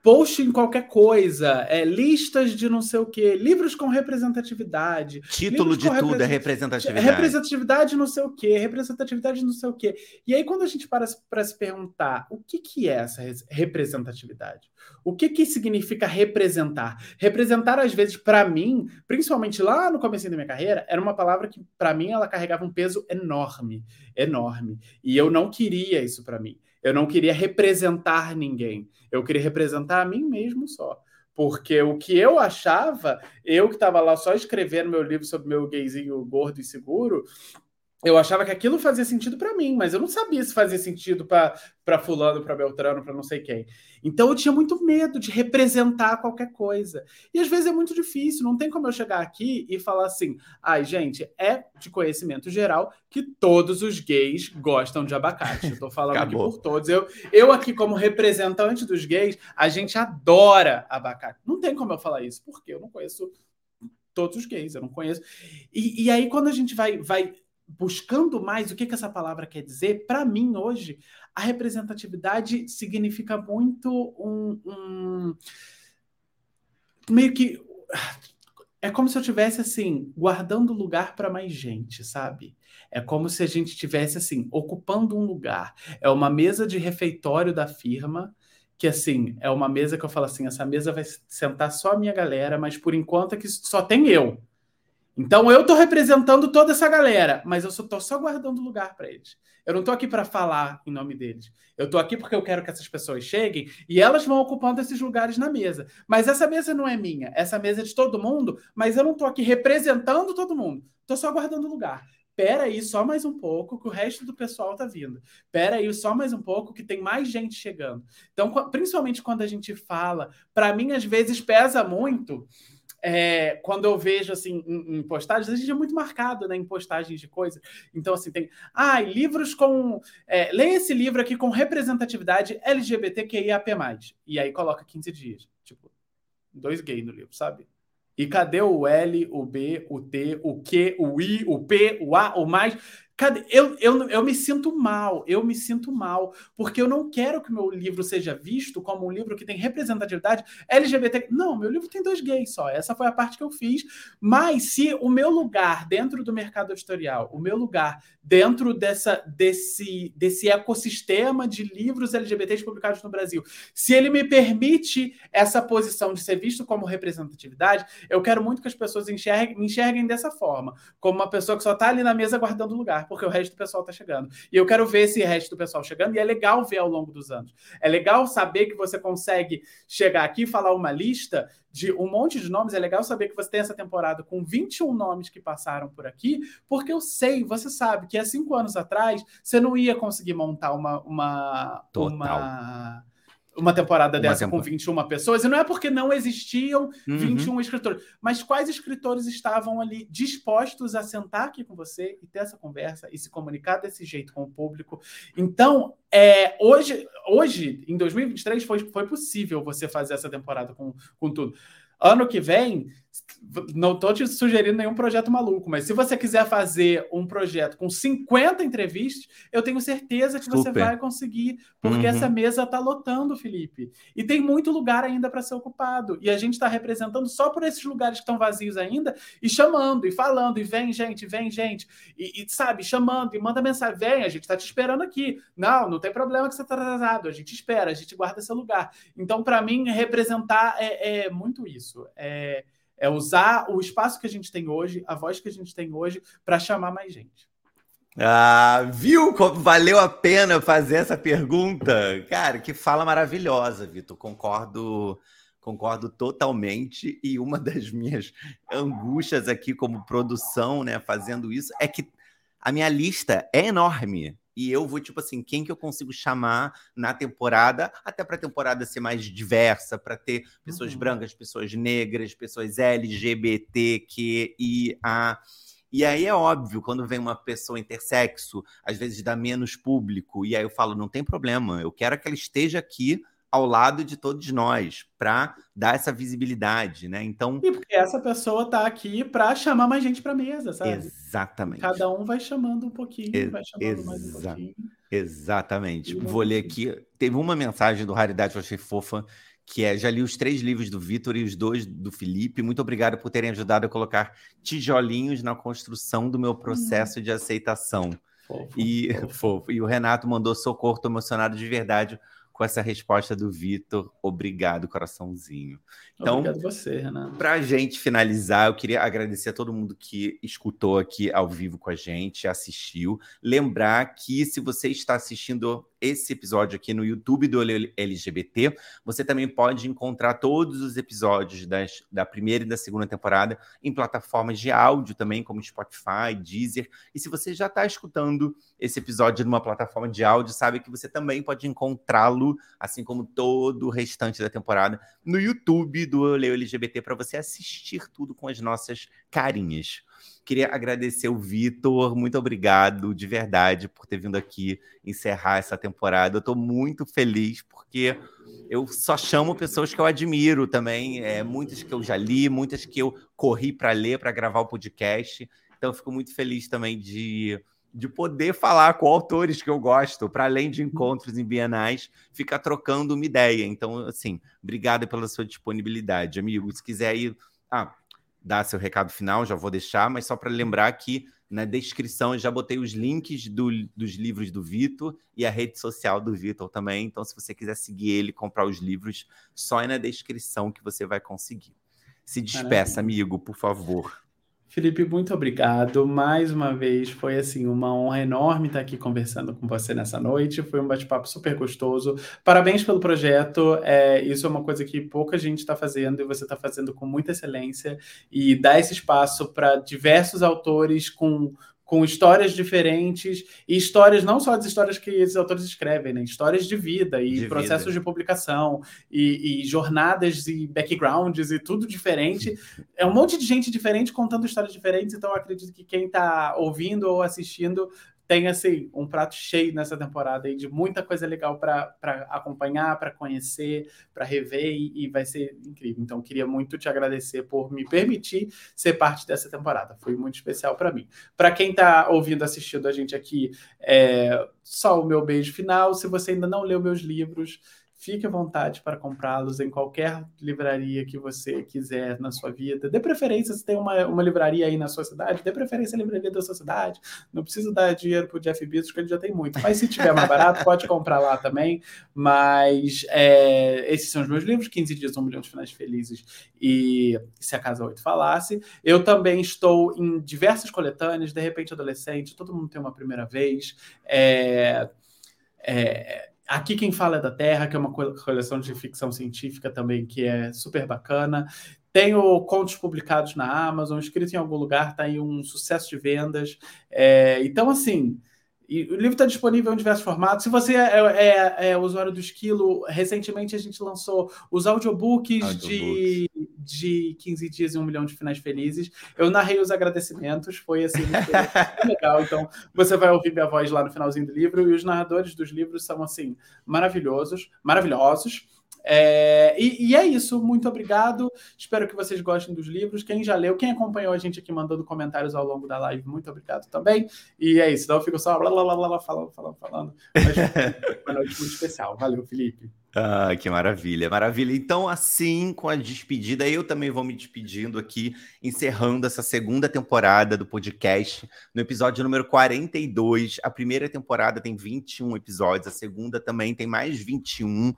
post em qualquer coisa, é, listas de não sei o quê, livros com representatividade. Título de tudo é representatividade. Representatividade não sei o quê, representatividade não sei o quê. E aí, quando a gente para para se perguntar o que, que é essa representatividade? O que, que significa representar? Representar, às vezes, para mim, principalmente lá no começo da minha carreira, era uma palavra que, para mim, ela carregava um peso enorme, enorme. E eu não queria isso para mim. Eu não queria representar ninguém. Eu queria representar a mim mesmo só. Porque o que eu achava, eu que estava lá só escrevendo meu livro sobre meu gayzinho gordo e seguro, eu achava que aquilo fazia sentido para mim, mas eu não sabia se fazia sentido para fulano, para Beltrano, para não sei quem. Então eu tinha muito medo de representar qualquer coisa. E às vezes é muito difícil, não tem como eu chegar aqui e falar assim: "Ai, gente, é de conhecimento geral que todos os gays gostam de abacate". Eu tô falando aqui por todos. Eu, eu aqui como representante dos gays, a gente adora abacate. Não tem como eu falar isso, porque eu não conheço todos os gays, eu não conheço. E, e aí quando a gente vai vai buscando mais o que, que essa palavra quer dizer, para mim hoje, a representatividade significa muito um, um, meio que é como se eu tivesse assim guardando lugar para mais gente, sabe? É como se a gente tivesse assim ocupando um lugar. É uma mesa de refeitório da firma que assim é uma mesa que eu falo assim, essa mesa vai sentar só a minha galera, mas por enquanto é que só tem eu. Então eu estou representando toda essa galera, mas eu estou só, só guardando lugar para eles. Eu não estou aqui para falar em nome deles. Eu estou aqui porque eu quero que essas pessoas cheguem e elas vão ocupando esses lugares na mesa. Mas essa mesa não é minha, essa mesa é de todo mundo, mas eu não estou aqui representando todo mundo. Estou só guardando lugar. pera aí, só mais um pouco, que o resto do pessoal tá vindo. Pera aí, só mais um pouco, que tem mais gente chegando. Então, principalmente quando a gente fala, para mim, às vezes pesa muito é, quando eu vejo assim em, em, postagens, a gente é muito marcado né, em postagens de coisas. Então, assim, tem. Ah, livros com. É, leia esse livro aqui com representatividade LGBTQIAP. E aí coloca 15 dias. Tipo, dois gays no livro, sabe? E cadê o L, o B, o T, o Q, o I, o P, o A, o mais? Cadê? Eu, eu, eu me sinto mal, eu me sinto mal, porque eu não quero que meu livro seja visto como um livro que tem representatividade LGBT. Não, meu livro tem dois gays só, essa foi a parte que eu fiz. Mas se o meu lugar dentro do mercado editorial, o meu lugar dentro dessa, desse, desse ecossistema de livros LGBTs publicados no Brasil, se ele me permite essa posição de ser visto como representatividade, eu quero muito que as pessoas enxerguem, me enxerguem dessa forma, como uma pessoa que só está ali na mesa guardando lugar porque o resto do pessoal está chegando. E eu quero ver esse resto do pessoal chegando, e é legal ver ao longo dos anos. É legal saber que você consegue chegar aqui e falar uma lista de um monte de nomes. É legal saber que você tem essa temporada com 21 nomes que passaram por aqui, porque eu sei, você sabe que há cinco anos atrás você não ia conseguir montar uma. uma, Total. uma uma temporada dessa uma com 21 pessoas, e não é porque não existiam uhum. 21 escritores, mas quais escritores estavam ali dispostos a sentar aqui com você e ter essa conversa e se comunicar desse jeito com o público. Então, é, hoje, hoje, em 2023, foi, foi possível você fazer essa temporada com, com tudo. Ano que vem, não estou te sugerindo nenhum projeto maluco, mas se você quiser fazer um projeto com 50 entrevistas, eu tenho certeza que Super. você vai conseguir, porque uhum. essa mesa está lotando, Felipe. E tem muito lugar ainda para ser ocupado. E a gente está representando só por esses lugares que estão vazios ainda e chamando e falando, e vem gente, vem gente, e, e sabe, chamando e manda mensagem, vem, a gente está te esperando aqui. Não, não tem problema que você está atrasado, a gente espera, a gente guarda seu lugar. Então, para mim, representar é, é muito isso. É é usar o espaço que a gente tem hoje, a voz que a gente tem hoje, para chamar mais gente. Ah, viu como valeu a pena fazer essa pergunta? Cara, que fala maravilhosa, Vitor. Concordo, concordo totalmente. E uma das minhas angústias aqui como produção, né, fazendo isso, é que a minha lista é enorme e eu vou, tipo assim, quem que eu consigo chamar na temporada, até para a temporada ser mais diversa, para ter pessoas uhum. brancas, pessoas negras, pessoas LGBTQIA. E aí é óbvio, quando vem uma pessoa intersexo, às vezes dá menos público, e aí eu falo, não tem problema, eu quero que ela esteja aqui ao lado de todos nós para dar essa visibilidade, né? Então e porque essa pessoa está aqui para chamar mais gente para mesa, sabe? Exatamente. Cada um vai chamando um pouquinho, e vai chamando mais um pouquinho. Exatamente. Vou ler aqui. Teve uma mensagem do Raridade que eu achei fofa, que é: já li os três livros do Vitor e os dois do Felipe. Muito obrigado por terem ajudado a colocar tijolinhos na construção do meu processo hum. de aceitação. Fofo, e, fofo. fofo. e o Renato mandou socorro, tô emocionado de verdade com essa resposta do Vitor. Obrigado, coraçãozinho. Então, Obrigado você, Renato. Para a gente finalizar, eu queria agradecer a todo mundo que escutou aqui ao vivo com a gente, assistiu. Lembrar que se você está assistindo esse episódio aqui no YouTube do LGBT. Você também pode encontrar todos os episódios das, da primeira e da segunda temporada em plataformas de áudio também, como Spotify, Deezer. E se você já está escutando esse episódio numa plataforma de áudio, sabe que você também pode encontrá-lo, assim como todo o restante da temporada, no YouTube do Eu Leio LGBT para você assistir tudo com as nossas carinhas. Queria agradecer o Vitor, muito obrigado de verdade por ter vindo aqui encerrar essa temporada. Eu estou muito feliz porque eu só chamo pessoas que eu admiro também, é, muitas que eu já li, muitas que eu corri para ler, para gravar o podcast. Então, fico muito feliz também de, de poder falar com autores que eu gosto, para além de encontros em bienais, ficar trocando uma ideia. Então, assim, obrigado pela sua disponibilidade, amigo. Se quiser ir. Ah, dar seu recado final, já vou deixar, mas só para lembrar que na descrição eu já botei os links do, dos livros do Vitor e a rede social do Vitor também. Então, se você quiser seguir ele, comprar os livros, só é na descrição que você vai conseguir. Se despeça, Maravilha. amigo, por favor. Felipe, muito obrigado. Mais uma vez, foi assim uma honra enorme estar aqui conversando com você nessa noite. Foi um bate-papo super gostoso. Parabéns pelo projeto. É, isso é uma coisa que pouca gente está fazendo e você está fazendo com muita excelência. E dá esse espaço para diversos autores com com histórias diferentes e histórias, não só as histórias que esses autores escrevem, né? Histórias de vida e de processos vida. de publicação e, e, jornadas e backgrounds e tudo diferente. É um monte de gente diferente contando histórias diferentes, então eu acredito que quem está ouvindo ou assistindo tem assim um prato cheio nessa temporada aí de muita coisa legal para acompanhar, para conhecer, para rever e, e, vai ser incrível. Então queria muito te agradecer por me permitir ser parte dessa temporada. Foi muito especial para mim. Para quem está ouvindo, assistindo a gente aqui, é, só o meu beijo final. Se você ainda não leu meus livros, Fique à vontade para comprá-los em qualquer livraria que você quiser na sua vida. Dê preferência se tem uma, uma livraria aí na sua cidade, dê preferência à livraria da sua cidade. Não precisa dar dinheiro para o Jeff Bezos, porque ele já tem muito. Mas se tiver mais barato, pode comprar lá também. Mas é, esses são os meus livros: 15 Dias, 1 Milhão de Finais Felizes e Se a Casa 8 Falasse. Eu também estou em diversas coletâneas, de repente adolescente, todo mundo tem uma primeira vez. É, é, Aqui quem fala é da Terra, que é uma coleção de ficção científica também que é super bacana. Tenho contos publicados na Amazon, escrito em algum lugar, está aí um sucesso de vendas. É, então, assim, o livro está disponível em diversos formatos. Se você é, é, é, usuário do Esquilo, recentemente a gente lançou os audiobooks, audiobooks. De, de 15 dias e um milhão de finais felizes. Eu narrei os agradecimentos, foi assim, foi legal. Então, você vai ouvir minha voz lá no finalzinho do livro, e os narradores dos livros são assim, maravilhosos, maravilhosos. É, e, e, é isso, muito obrigado. Espero que vocês gostem dos livros. Quem já leu, quem acompanhou a gente aqui mandando comentários ao longo da live, muito obrigado também. E é isso, então eu fico só blá, blá, blá, blá, falando, falando, falando. Mas, uma noite muito especial. Valeu, Felipe. Ah, que maravilha, maravilha. Então, assim, com a despedida, eu também vou me despedindo aqui, encerrando essa segunda temporada do podcast, no episódio número 42. A primeira temporada tem 21 episódios, a segunda também tem mais 21.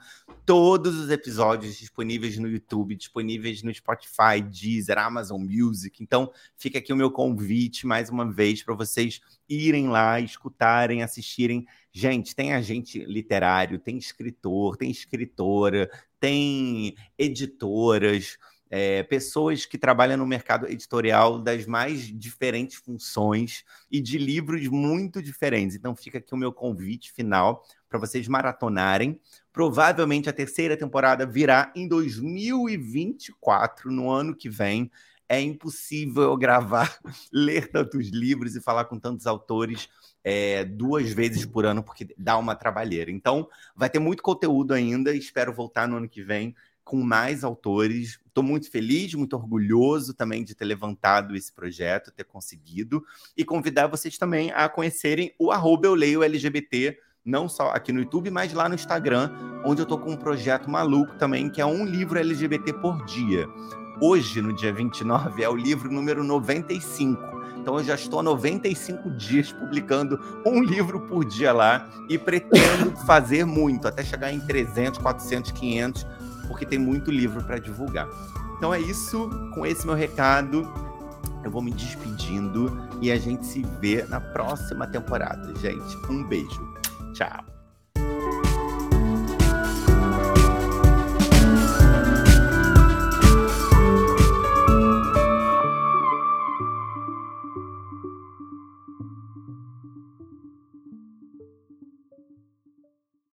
Todos os episódios disponíveis no YouTube, disponíveis no Spotify, Deezer, Amazon Music. Então, fica aqui o meu convite mais uma vez para vocês irem lá, escutarem, assistirem Gente, tem agente literário, tem escritor, tem escritora, tem editoras, é, pessoas que trabalham no mercado editorial das mais diferentes funções e de livros muito diferentes. Então, fica aqui o meu convite final para vocês maratonarem. Provavelmente a terceira temporada virá em 2024, no ano que vem. É impossível eu gravar, ler tantos livros e falar com tantos autores é, duas vezes por ano, porque dá uma trabalheira. Então, vai ter muito conteúdo ainda. Espero voltar no ano que vem com mais autores. Estou muito feliz, muito orgulhoso também de ter levantado esse projeto, ter conseguido. E convidar vocês também a conhecerem o arroba eu leio LGBT, não só aqui no YouTube, mas lá no Instagram, onde eu estou com um projeto maluco também, que é um livro LGBT por dia. Hoje, no dia 29, é o livro número 95 então eu já estou há 95 dias publicando um livro por dia lá e pretendo fazer muito, até chegar em 300, 400, 500, porque tem muito livro para divulgar. Então é isso, com esse meu recado, eu vou me despedindo e a gente se vê na próxima temporada, gente. Um beijo. Tchau.